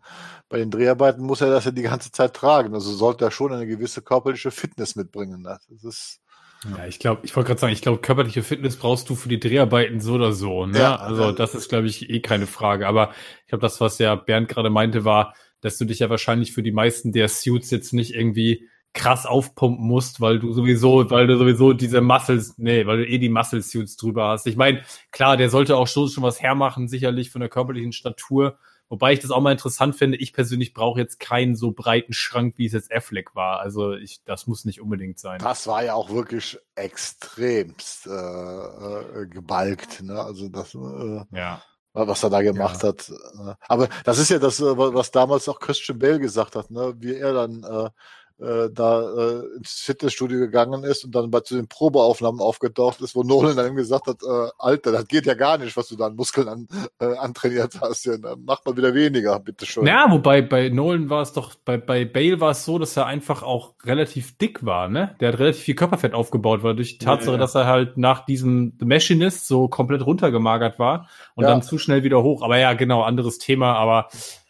bei den Dreharbeiten muss er das ja die ganze Zeit tragen. Also sollte er schon eine gewisse körperliche Fitness mitbringen. Ne? Das ist ja, ich glaube, ich wollte gerade sagen, ich glaube, körperliche Fitness brauchst du für die Dreharbeiten so oder so. Ne? Ja, also das ist, glaube ich, eh keine Frage. Aber ich glaube, das, was ja Bernd gerade meinte, war, dass du dich ja wahrscheinlich für die meisten der Suits jetzt nicht irgendwie krass aufpumpen musst, weil du sowieso, weil du sowieso diese Muscles, nee, weil du eh die Muscle Suits drüber hast. Ich meine, klar, der sollte auch schon, schon was hermachen, sicherlich von der körperlichen Statur. Wobei ich das auch mal interessant finde. Ich persönlich brauche jetzt keinen so breiten Schrank, wie es jetzt Affleck war. Also ich, das muss nicht unbedingt sein. Das war ja auch wirklich extremst äh, äh, gebalgt. Ne? Also das, äh, ja. was er da gemacht ja. hat. Äh. Aber das ist ja das, äh, was damals auch Christian Bale gesagt hat, ne? wie er dann äh, äh, da äh, ins Fitnessstudio gegangen ist und dann bei zu den Probeaufnahmen aufgetaucht ist, wo Nolan dann gesagt hat, äh, Alter, das geht ja gar nicht, was du da an Muskeln an, äh, antrainiert hast. Ja, dann mach mal wieder weniger, bitteschön. Ja, wobei bei Nolan war es doch, bei, bei Bale war es so, dass er einfach auch relativ dick war, ne? Der hat relativ viel Körperfett aufgebaut, weil durch die Tatsache, ja, ja. dass er halt nach diesem The Machinist so komplett runtergemagert war und ja. dann zu schnell wieder hoch. Aber ja, genau, anderes Thema, aber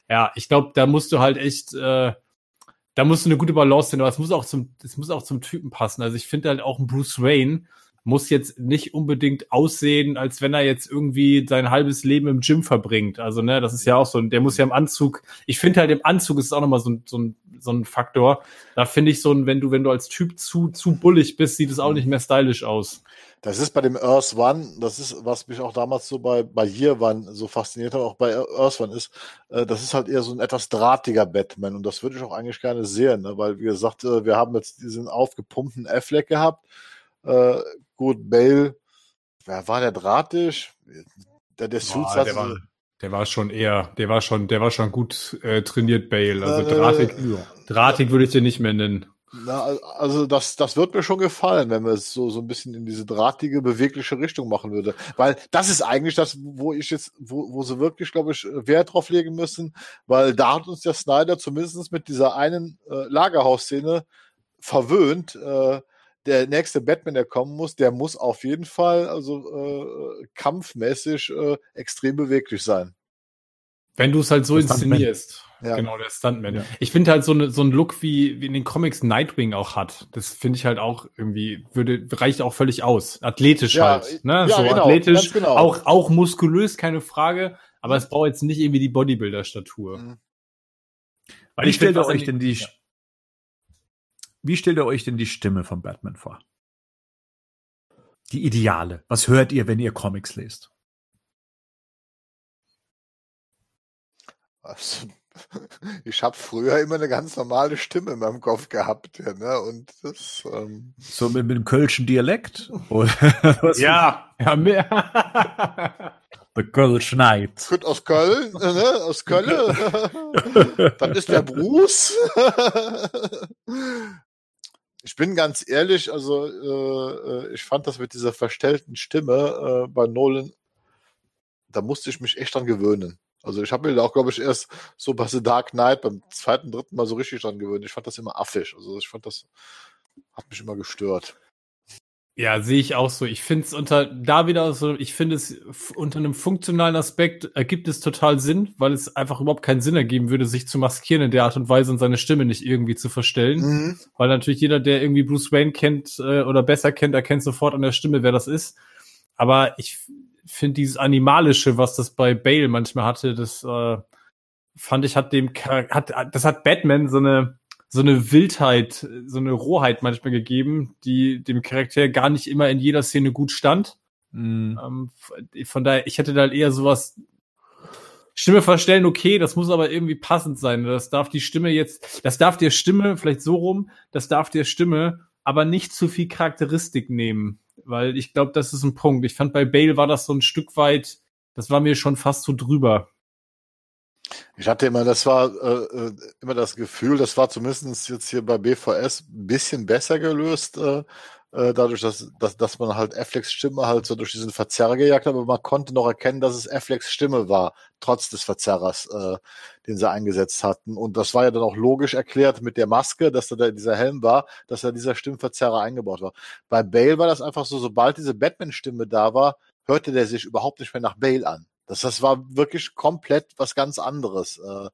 ja, ich glaube, da musst du halt echt, äh, da musst du eine gute Balance sehen, aber es muss auch zum, es muss auch zum Typen passen. Also ich finde halt auch ein Bruce Wayne muss jetzt nicht unbedingt aussehen, als wenn er jetzt irgendwie sein halbes Leben im Gym verbringt. Also, ne, das ist ja auch so, der muss ja im Anzug, ich finde halt im Anzug ist auch nochmal so, so, ein, so ein Faktor. Da finde ich so ein, wenn du, wenn du als Typ zu, zu bullig bist, sieht es auch nicht mehr stylisch aus. Das ist bei dem Earth One, das ist, was mich auch damals so bei, bei Year One so fasziniert hat, auch bei Earth One ist, äh, das ist halt eher so ein etwas drahtiger Batman und das würde ich auch eigentlich gerne sehen, ne? weil, wie gesagt, äh, wir haben jetzt diesen aufgepumpten Affleck gehabt, äh, gut, Bale, wer war der drahtig? Der, der Suits Boah, der, war, der war schon eher, der war schon, der war schon gut äh, trainiert, Bale. Also äh, drahtig, drahtig würde ich dir nicht mehr nennen. Na, also das, das wird mir schon gefallen, wenn man es so, so ein bisschen in diese drahtige, bewegliche Richtung machen würde. Weil das ist eigentlich das, wo ich jetzt, wo, wo sie wirklich, glaube ich, Wert drauf legen müssen, weil da hat uns der Snyder zumindest mit dieser einen äh, Lagerhausszene verwöhnt. Äh, der nächste Batman, der kommen muss, der muss auf jeden Fall also äh, kampfmäßig äh, extrem beweglich sein. Wenn du es halt so inszenierst. Ja. Genau, der Stuntman. Ja. Ich finde halt so, ne, so ein Look, wie, wie in den Comics Nightwing auch hat. Das finde ich halt auch irgendwie, würde, reicht auch völlig aus. Athletisch ja, halt. Ne? Ja, so genau, athletisch, genau. auch, auch muskulös, keine Frage. Aber es braucht jetzt nicht irgendwie die Bodybuilder-Statur. Mhm. Weil wie stellt ihr euch denn die, wie stellt ihr euch denn die Stimme von Batman vor? Die Ideale. Was hört ihr, wenn ihr Comics lest? Also, (laughs) ich habe früher immer eine ganz normale Stimme in meinem Kopf gehabt, ja, ne? Und das ähm so mit, mit dem kölschen Dialekt? (laughs) ja, ja mehr. Der Köln schneit. Gut aus Köln, ne? Aus Köln. (laughs) Dann ist der Bruce. ich bin ganz ehrlich, also äh, äh, ich fand das mit dieser verstellten Stimme äh, bei Nolan, da musste ich mich echt dran gewöhnen. Also ich habe mir da auch, glaube ich, erst so bei The Dark Knight beim zweiten, dritten Mal so richtig dran gewöhnt. Ich fand das immer affig. Also ich fand das, hat mich immer gestört. Ja, sehe ich auch so. Ich finde es unter, da wieder so, ich finde es unter einem funktionalen Aspekt ergibt es total Sinn, weil es einfach überhaupt keinen Sinn ergeben würde, sich zu maskieren in der Art und Weise und seine Stimme nicht irgendwie zu verstellen. Mhm. Weil natürlich jeder, der irgendwie Bruce Wayne kennt äh, oder besser kennt, erkennt sofort an der Stimme, wer das ist. Aber ich finde dieses Animalische, was das bei Bale manchmal hatte, das äh, fand ich, hat dem, hat, das hat Batman so eine, so eine Wildheit, so eine Rohheit manchmal gegeben, die dem Charakter gar nicht immer in jeder Szene gut stand. Mhm. Ähm, von daher, ich hätte da eher sowas, Stimme verstellen, okay, das muss aber irgendwie passend sein. Das darf die Stimme jetzt, das darf der Stimme, vielleicht so rum, das darf der Stimme aber nicht zu viel Charakteristik nehmen weil ich glaube, das ist ein Punkt. Ich fand bei Bale war das so ein Stück weit, das war mir schon fast so drüber. Ich hatte immer, das war äh, äh immer das Gefühl, das war zumindest jetzt hier bei BVS ein bisschen besser gelöst, äh, äh, dadurch, dass, dass, dass man halt Afflecks Stimme halt so durch diesen Verzerrer gejagt hat, aber man konnte noch erkennen, dass es Afflecks Stimme war, trotz des Verzerrers, äh, den sie eingesetzt hatten. Und das war ja dann auch logisch erklärt mit der Maske, dass da dieser Helm war, dass da dieser Stimmverzerrer eingebaut war. Bei Bale war das einfach so, sobald diese Batman-Stimme da war, hörte der sich überhaupt nicht mehr nach Bale an. Das, das war wirklich komplett was ganz anderes. Äh,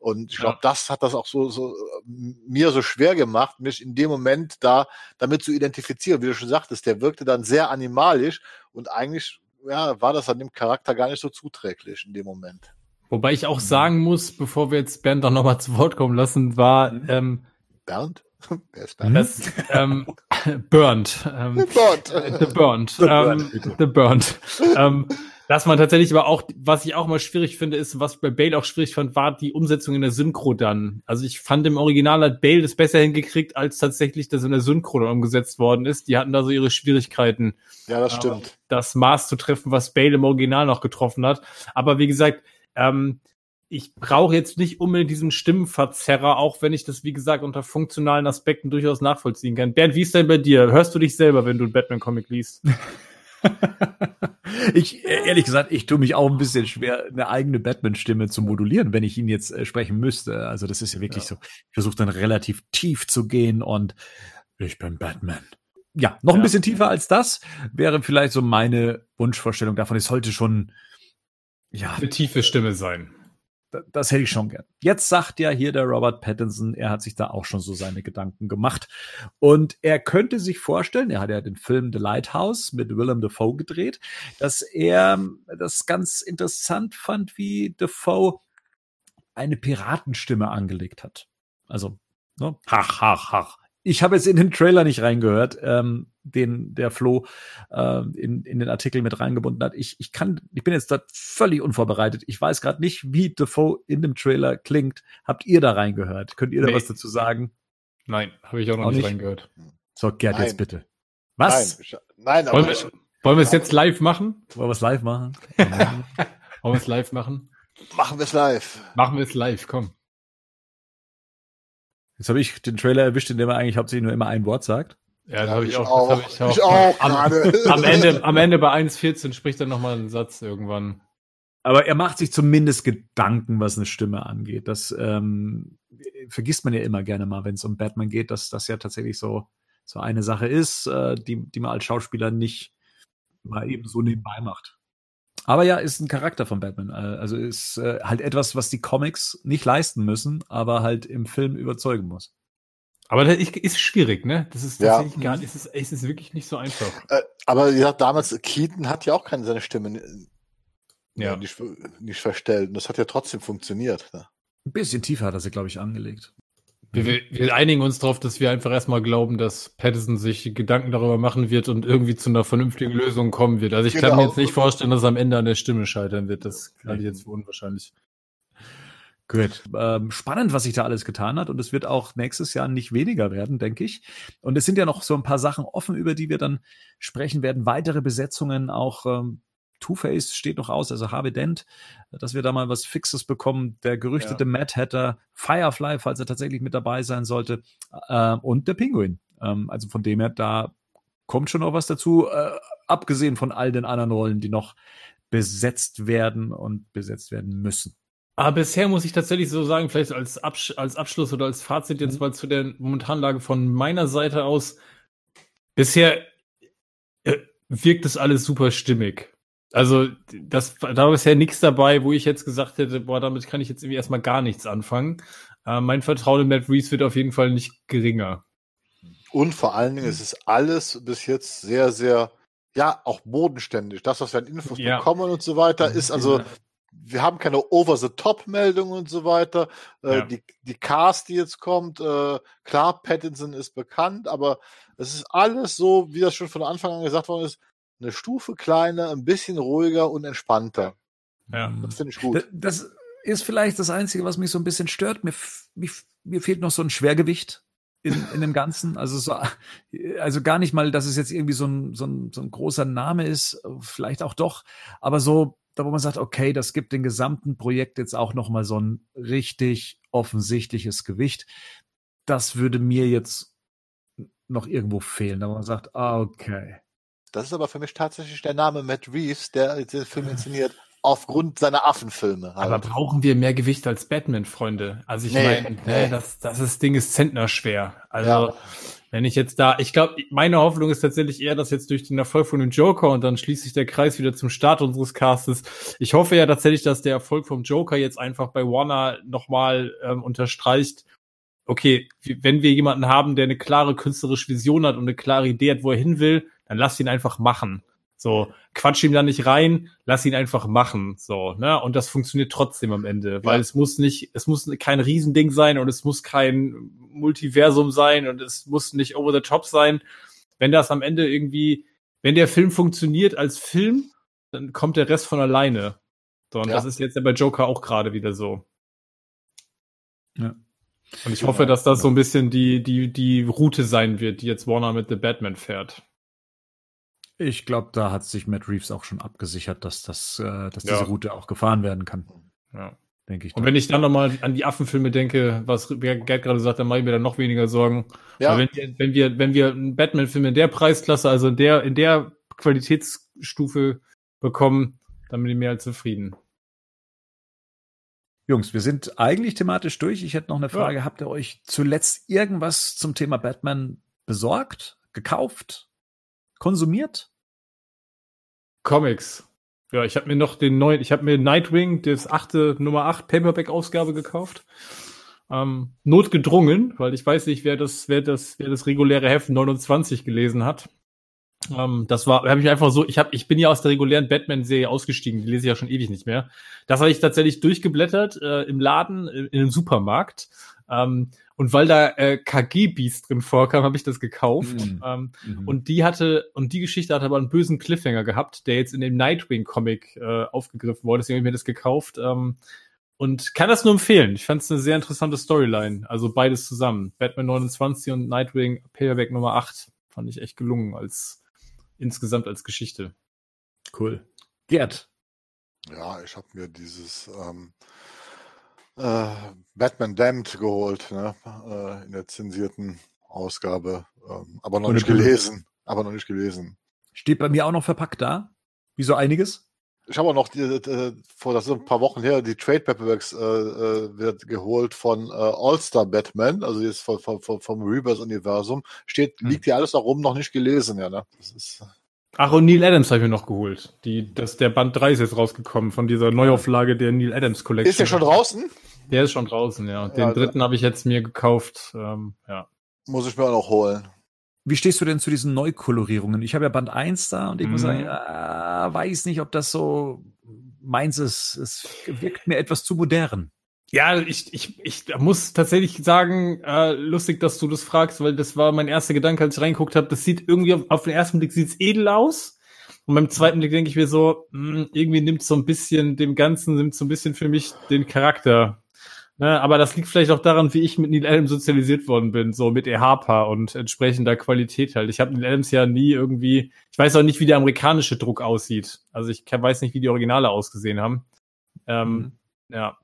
und ich glaube, ja. das hat das auch so, so mir so schwer gemacht, mich in dem Moment da damit zu identifizieren. Wie du schon sagtest, der wirkte dann sehr animalisch und eigentlich ja, war das an dem Charakter gar nicht so zuträglich in dem Moment. Wobei ich auch mhm. sagen muss, bevor wir jetzt Bernd auch nochmal zu Wort kommen lassen, war mhm. ähm, Bernd? (laughs) Wer ist Bernd? Das, ähm, (laughs) Burnt. Ähm, Burnt. The Burnt. The Burnt. Ähm, the Burnt. ähm, dass man tatsächlich aber auch, was ich auch mal schwierig finde, ist, was ich bei Bale auch schwierig fand, war die Umsetzung in der Synchro dann. Also ich fand im Original hat Bale das besser hingekriegt, als tatsächlich das in der Synchro dann umgesetzt worden ist. Die hatten da so ihre Schwierigkeiten. Ja, das stimmt. Äh, das Maß zu treffen, was Bale im Original noch getroffen hat. Aber wie gesagt, ähm, ich brauche jetzt nicht unbedingt diesen Stimmenverzerrer, auch wenn ich das, wie gesagt, unter funktionalen Aspekten durchaus nachvollziehen kann. Bernd, wie ist denn bei dir? Hörst du dich selber, wenn du einen Batman-Comic liest? (laughs) (laughs) ich, ehrlich gesagt, ich tue mich auch ein bisschen schwer, eine eigene Batman-Stimme zu modulieren, wenn ich ihn jetzt äh, sprechen müsste. Also das ist ja wirklich ja. so. Ich versuche dann relativ tief zu gehen und ich bin Batman. Ja, noch ja. ein bisschen tiefer als das wäre vielleicht so meine Wunschvorstellung davon. Es sollte schon ja eine tiefe Stimme sein das hätte ich schon gern. Jetzt sagt ja hier der Robert Pattinson, er hat sich da auch schon so seine Gedanken gemacht. Und er könnte sich vorstellen, er hat ja den Film The Lighthouse mit Willem Dafoe gedreht, dass er das ganz interessant fand, wie Dafoe eine Piratenstimme angelegt hat. Also, ne? Hach, hach, hach. Ich habe jetzt in den Trailer nicht reingehört, ähm, den der Flo äh, in, in den Artikel mit reingebunden hat. Ich, ich kann, ich bin jetzt da völlig unvorbereitet. Ich weiß gerade nicht, wie Defoe in dem Trailer klingt. Habt ihr da reingehört? Könnt ihr da nee. was dazu sagen? Nein, habe ich auch noch auch nicht, reingehört. So, Gerd, jetzt bitte. Was? Nein, nein aber wollen, wir, wollen wir es jetzt live machen? Wollen wir es live (laughs) machen? wollen wir es live machen? Machen wir es live. Machen wir es live, komm. Jetzt habe ich den Trailer erwischt, in dem er eigentlich hauptsächlich nur immer ein Wort sagt. Ja, da habe ich, ich, auch. Hab ich auch, ich auch am, (laughs) am, Ende, am Ende bei 1.14 spricht er nochmal einen Satz irgendwann. Aber er macht sich zumindest Gedanken, was eine Stimme angeht. Das ähm, vergisst man ja immer gerne mal, wenn es um Batman geht, dass das ja tatsächlich so, so eine Sache ist, äh, die, die man als Schauspieler nicht mal eben so nebenbei macht. Aber ja, ist ein Charakter von Batman. Äh, also ist äh, halt etwas, was die Comics nicht leisten müssen, aber halt im Film überzeugen muss. Aber das ist schwierig, ne? Das ist tatsächlich ja. gar nicht, es ist, es ist wirklich nicht so einfach. Äh, aber ja, damals, Keaton hat ja auch keine seine Stimme ja. nicht, nicht verstellt. Und das hat ja trotzdem funktioniert. Ne? Ein bisschen tiefer hat er sie, glaube ich, angelegt. Wir, wir, wir, einigen uns darauf, dass wir einfach erstmal glauben, dass Patterson sich Gedanken darüber machen wird und irgendwie zu einer vernünftigen Lösung kommen wird. Also ich genau. kann mir jetzt nicht vorstellen, dass er am Ende an der Stimme scheitern wird. Das kann ich jetzt für unwahrscheinlich. Gut. Ähm, spannend, was sich da alles getan hat. Und es wird auch nächstes Jahr nicht weniger werden, denke ich. Und es sind ja noch so ein paar Sachen offen, über die wir dann sprechen werden. Weitere Besetzungen, auch ähm, Two-Face steht noch aus, also Harvey Dent, dass wir da mal was Fixes bekommen. Der gerüchtete ja. Mad Hatter, Firefly, falls er tatsächlich mit dabei sein sollte, äh, und der Penguin. Ähm, also von dem her, da kommt schon noch was dazu, äh, abgesehen von all den anderen Rollen, die noch besetzt werden und besetzt werden müssen. Aber bisher muss ich tatsächlich so sagen, vielleicht als, Absch als Abschluss oder als Fazit jetzt mhm. mal zu der momentanen Lage von meiner Seite aus. Bisher äh, wirkt das alles super stimmig. Also, das, da war bisher nichts dabei, wo ich jetzt gesagt hätte, boah, damit kann ich jetzt irgendwie erstmal gar nichts anfangen. Äh, mein Vertrauen in Matt Reeves wird auf jeden Fall nicht geringer. Und vor allen Dingen ist es alles bis jetzt sehr, sehr, ja, auch bodenständig. Das, was wir an Infos ja. bekommen und so weiter, ist also, wir haben keine Over-the-Top-Meldungen und so weiter. Äh, ja. die, die Cast, die jetzt kommt, äh, klar, Pattinson ist bekannt, aber es ist alles so, wie das schon von Anfang an gesagt worden ist, eine Stufe kleiner, ein bisschen ruhiger und entspannter. Ja. Das finde ich gut. Das ist vielleicht das Einzige, was mich so ein bisschen stört. Mir, mir, mir fehlt noch so ein Schwergewicht in, in dem Ganzen. Also so, also gar nicht mal, dass es jetzt irgendwie so ein, so ein, so ein großer Name ist, vielleicht auch doch, aber so, wo man sagt, okay, das gibt dem gesamten Projekt jetzt auch nochmal so ein richtig offensichtliches Gewicht. Das würde mir jetzt noch irgendwo fehlen, da wo man sagt, ah, okay. Das ist aber für mich tatsächlich der Name Matt Reeves, der den Film inszeniert, aufgrund seiner Affenfilme. Halt. Aber brauchen wir mehr Gewicht als Batman, Freunde? Also ich nee, meine, nee. das, das ist, Ding ist Zentner schwer. Also ja. wenn ich jetzt da, ich glaube, meine Hoffnung ist tatsächlich eher, dass jetzt durch den Erfolg von dem Joker und dann schließt sich der Kreis wieder zum Start unseres Castes. Ich hoffe ja tatsächlich, dass der Erfolg vom Joker jetzt einfach bei Warner nochmal ähm, unterstreicht, okay, wenn wir jemanden haben, der eine klare künstlerische Vision hat und eine klare Idee hat, wo er hin will, dann lass ihn einfach machen. So, quatsch ihm da nicht rein, lass ihn einfach machen. So, ne? Und das funktioniert trotzdem am Ende, weil ja. es muss nicht, es muss kein Riesending sein und es muss kein Multiversum sein und es muss nicht over the top sein. Wenn das am Ende irgendwie, wenn der Film funktioniert als Film, dann kommt der Rest von alleine. So, und ja. das ist jetzt ja bei Joker auch gerade wieder so. Ja. Und ich hoffe, dass das so ein bisschen die, die, die Route sein wird, die jetzt Warner mit The Batman fährt. Ich glaube, da hat sich Matt Reeves auch schon abgesichert, dass, das, äh, dass diese ja. Route auch gefahren werden kann. Ja. denke ich. Und wenn ich dann nochmal an die Affenfilme denke, was Gerd gerade sagt, dann mache ich mir dann noch weniger Sorgen. Ja. Wenn wir, wenn wir, wenn wir einen Batman-Film in der Preisklasse, also in der, in der Qualitätsstufe bekommen, dann bin ich mehr als zufrieden. Jungs, wir sind eigentlich thematisch durch. Ich hätte noch eine Frage. Ja. Habt ihr euch zuletzt irgendwas zum Thema Batman besorgt, gekauft, konsumiert? Comics. Ja, ich habe mir noch den neuen, ich habe mir Nightwing, das achte Nummer 8 Paperback-Ausgabe gekauft. Ähm, notgedrungen, weil ich weiß nicht, wer das, wer das, wer das reguläre Heft 29 gelesen hat. Ähm, das war, habe ich einfach so, ich habe, ich bin ja aus der regulären Batman-Serie ausgestiegen, die lese ich ja schon ewig nicht mehr. Das habe ich tatsächlich durchgeblättert äh, im Laden, in, in einem Supermarkt. Ähm, und weil da äh, KG-Beast drin vorkam, habe ich das gekauft. Mhm. Ähm, mhm. Und die hatte, und die Geschichte hat aber einen bösen Cliffhanger gehabt, der jetzt in dem Nightwing-Comic äh, aufgegriffen wurde. Deswegen habe ich mir das gekauft. Ähm, und kann das nur empfehlen. Ich fand es eine sehr interessante Storyline. Also beides zusammen. Batman 29 und Nightwing Paperback Nummer 8. Fand ich echt gelungen als insgesamt als Geschichte. Cool. Gerd. Ja, ich habe mir dieses ähm, äh, Batman Damned geholt, ne? Äh, in der zensierten Ausgabe, ähm, aber noch Und nicht gelesen. Aber noch nicht gelesen. Steht bei mir auch noch verpackt da. Wie so einiges? Ich habe auch noch die, äh, vor das ist ein paar Wochen her die Trade Paperbacks äh, äh, wird geholt von äh, All-Star Batman, also jetzt vom, vom, vom Rebirth-Universum. Steht, hm. liegt hier alles da rum, noch nicht gelesen, ja, ne? Das ist. Ach, und Neil Adams habe ich mir noch geholt. Die, das, der Band 3 ist jetzt rausgekommen von dieser Neuauflage der Neil Adams Collection. Ist der schon draußen? Der ist schon draußen, ja. Den ja, dritten habe ich jetzt mir gekauft. Ähm, ja. Muss ich mir auch noch holen. Wie stehst du denn zu diesen Neukolorierungen? Ich habe ja Band 1 da und ich mhm. muss sagen, äh, weiß nicht, ob das so meins ist. Es wirkt mir etwas zu modern. Ja, ich, ich, ich muss tatsächlich sagen, äh, lustig, dass du das fragst, weil das war mein erster Gedanke, als ich reingeguckt habe. Das sieht irgendwie auf, auf den ersten Blick sieht's edel aus. Und beim zweiten Blick denke ich mir so, mh, hm, irgendwie nimmt so ein bisschen dem Ganzen, nimmt so ein bisschen für mich den Charakter Ne, aber das liegt vielleicht auch daran, wie ich mit Neil Adams sozialisiert worden bin, so mit EHPA und entsprechender Qualität halt. Ich habe Neil Adams ja nie irgendwie, ich weiß auch nicht, wie der amerikanische Druck aussieht. Also ich weiß nicht, wie die Originale ausgesehen haben. Ähm, mhm. Ja,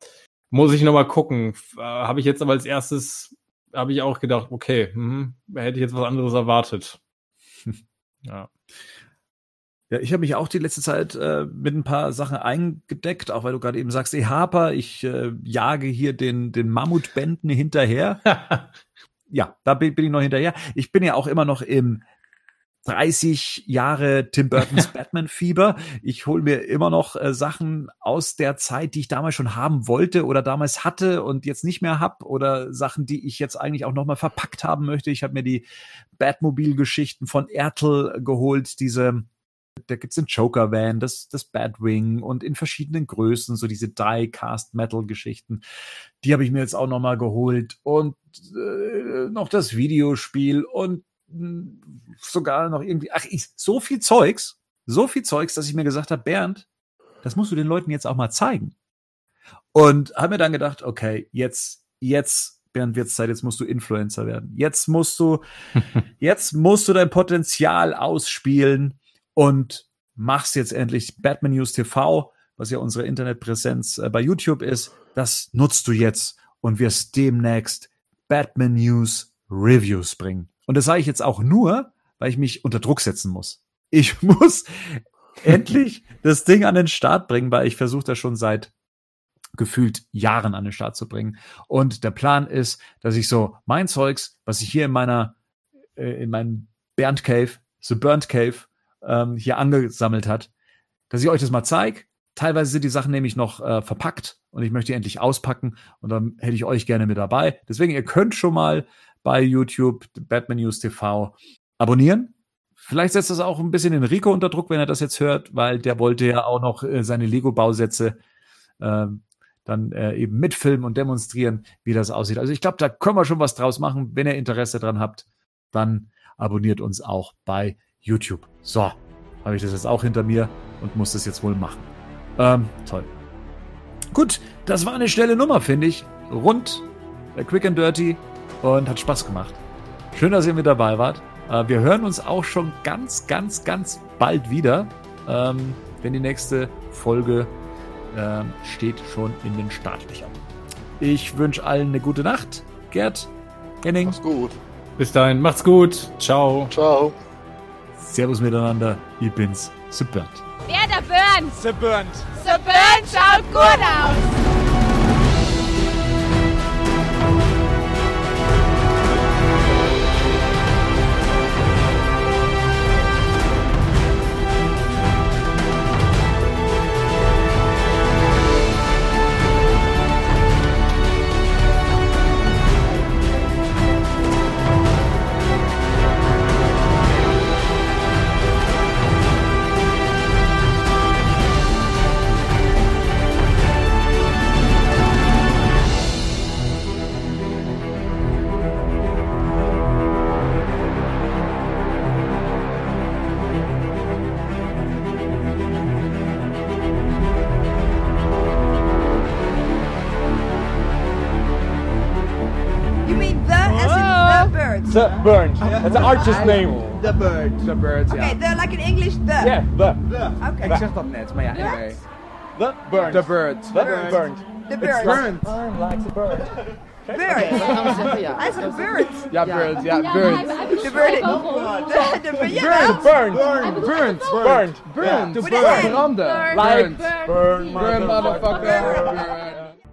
muss ich noch mal gucken. Äh, habe ich jetzt aber als erstes, habe ich auch gedacht, okay, mh, hätte ich jetzt was anderes erwartet. (laughs) ja. Ja, ich habe mich auch die letzte Zeit äh, mit ein paar Sachen eingedeckt, auch weil du gerade eben sagst, ey Harper, ich äh, jage hier den, den Mammutbänden hinterher. (laughs) ja, da bin, bin ich noch hinterher. Ich bin ja auch immer noch im 30 Jahre Tim Burtons (laughs) Batman-Fieber. Ich hole mir immer noch äh, Sachen aus der Zeit, die ich damals schon haben wollte oder damals hatte und jetzt nicht mehr hab oder Sachen, die ich jetzt eigentlich auch noch mal verpackt haben möchte. Ich habe mir die Batmobil-Geschichten von Ertel geholt, diese da gibt's den Joker Van, das, das Batwing und in verschiedenen Größen, so diese Die-Cast-Metal-Geschichten. Die habe ich mir jetzt auch nochmal geholt und äh, noch das Videospiel und sogar noch irgendwie, ach, ich, so viel Zeugs, so viel Zeugs, dass ich mir gesagt habe, Bernd, das musst du den Leuten jetzt auch mal zeigen. Und habe mir dann gedacht, okay, jetzt, jetzt Bernd wird's Zeit, jetzt musst du Influencer werden. Jetzt musst du, (laughs) jetzt musst du dein Potenzial ausspielen und machst jetzt endlich Batman News TV, was ja unsere Internetpräsenz äh, bei YouTube ist. Das nutzt du jetzt und wirst demnächst Batman News Reviews bringen. Und das sage ich jetzt auch nur, weil ich mich unter Druck setzen muss. Ich (laughs) muss endlich das Ding an den Start bringen, weil ich versuche das schon seit gefühlt Jahren an den Start zu bringen. Und der Plan ist, dass ich so mein Zeugs, was ich hier in meiner, äh, in meinem Bernd Cave, The Burnt Cave, ähm, hier angesammelt hat, dass ich euch das mal zeige. Teilweise sind die Sachen nämlich noch äh, verpackt und ich möchte die endlich auspacken und dann hätte ich euch gerne mit dabei. Deswegen, ihr könnt schon mal bei YouTube Batman News TV abonnieren. Vielleicht setzt das auch ein bisschen den Rico unter Druck, wenn er das jetzt hört, weil der wollte ja auch noch äh, seine Lego-Bausätze äh, dann äh, eben mitfilmen und demonstrieren, wie das aussieht. Also ich glaube, da können wir schon was draus machen. Wenn ihr Interesse dran habt, dann abonniert uns auch bei YouTube. So, habe ich das jetzt auch hinter mir und muss das jetzt wohl machen. Ähm, toll. Gut, das war eine schnelle Nummer, finde ich. Rund, äh, quick and dirty und hat Spaß gemacht. Schön, dass ihr mit dabei wart. Äh, wir hören uns auch schon ganz, ganz, ganz bald wieder, ähm, wenn die nächste Folge äh, steht schon in den Startlöchern. Ich wünsche allen eine gute Nacht. Gerd, Henning. Mach's gut. Bis dahin, macht's gut. Ciao. Ciao. Servus miteinander. Ich bin's. Super. Wer der Burn? The Burnt. The Burn schaut gut aus. The birds? The Burnt. That's an artist name. The Bird. The Bird, Okay, ja. the like in English the. Yeah, the. Okay. Ik zeg dat net, maar ja, anyway. The Burnt. The Bird. The Burnt. The birds. Burnt. Like the bird. Birds. gaan we zeggen, ja. I said birds. Ja, Bird, ja, Bird. The bird. The, the, the, yeah, Burnt. Burnt. Burnt. Burnt. With an N. Branden. Like Burnt. burn, Burn, motherfucker.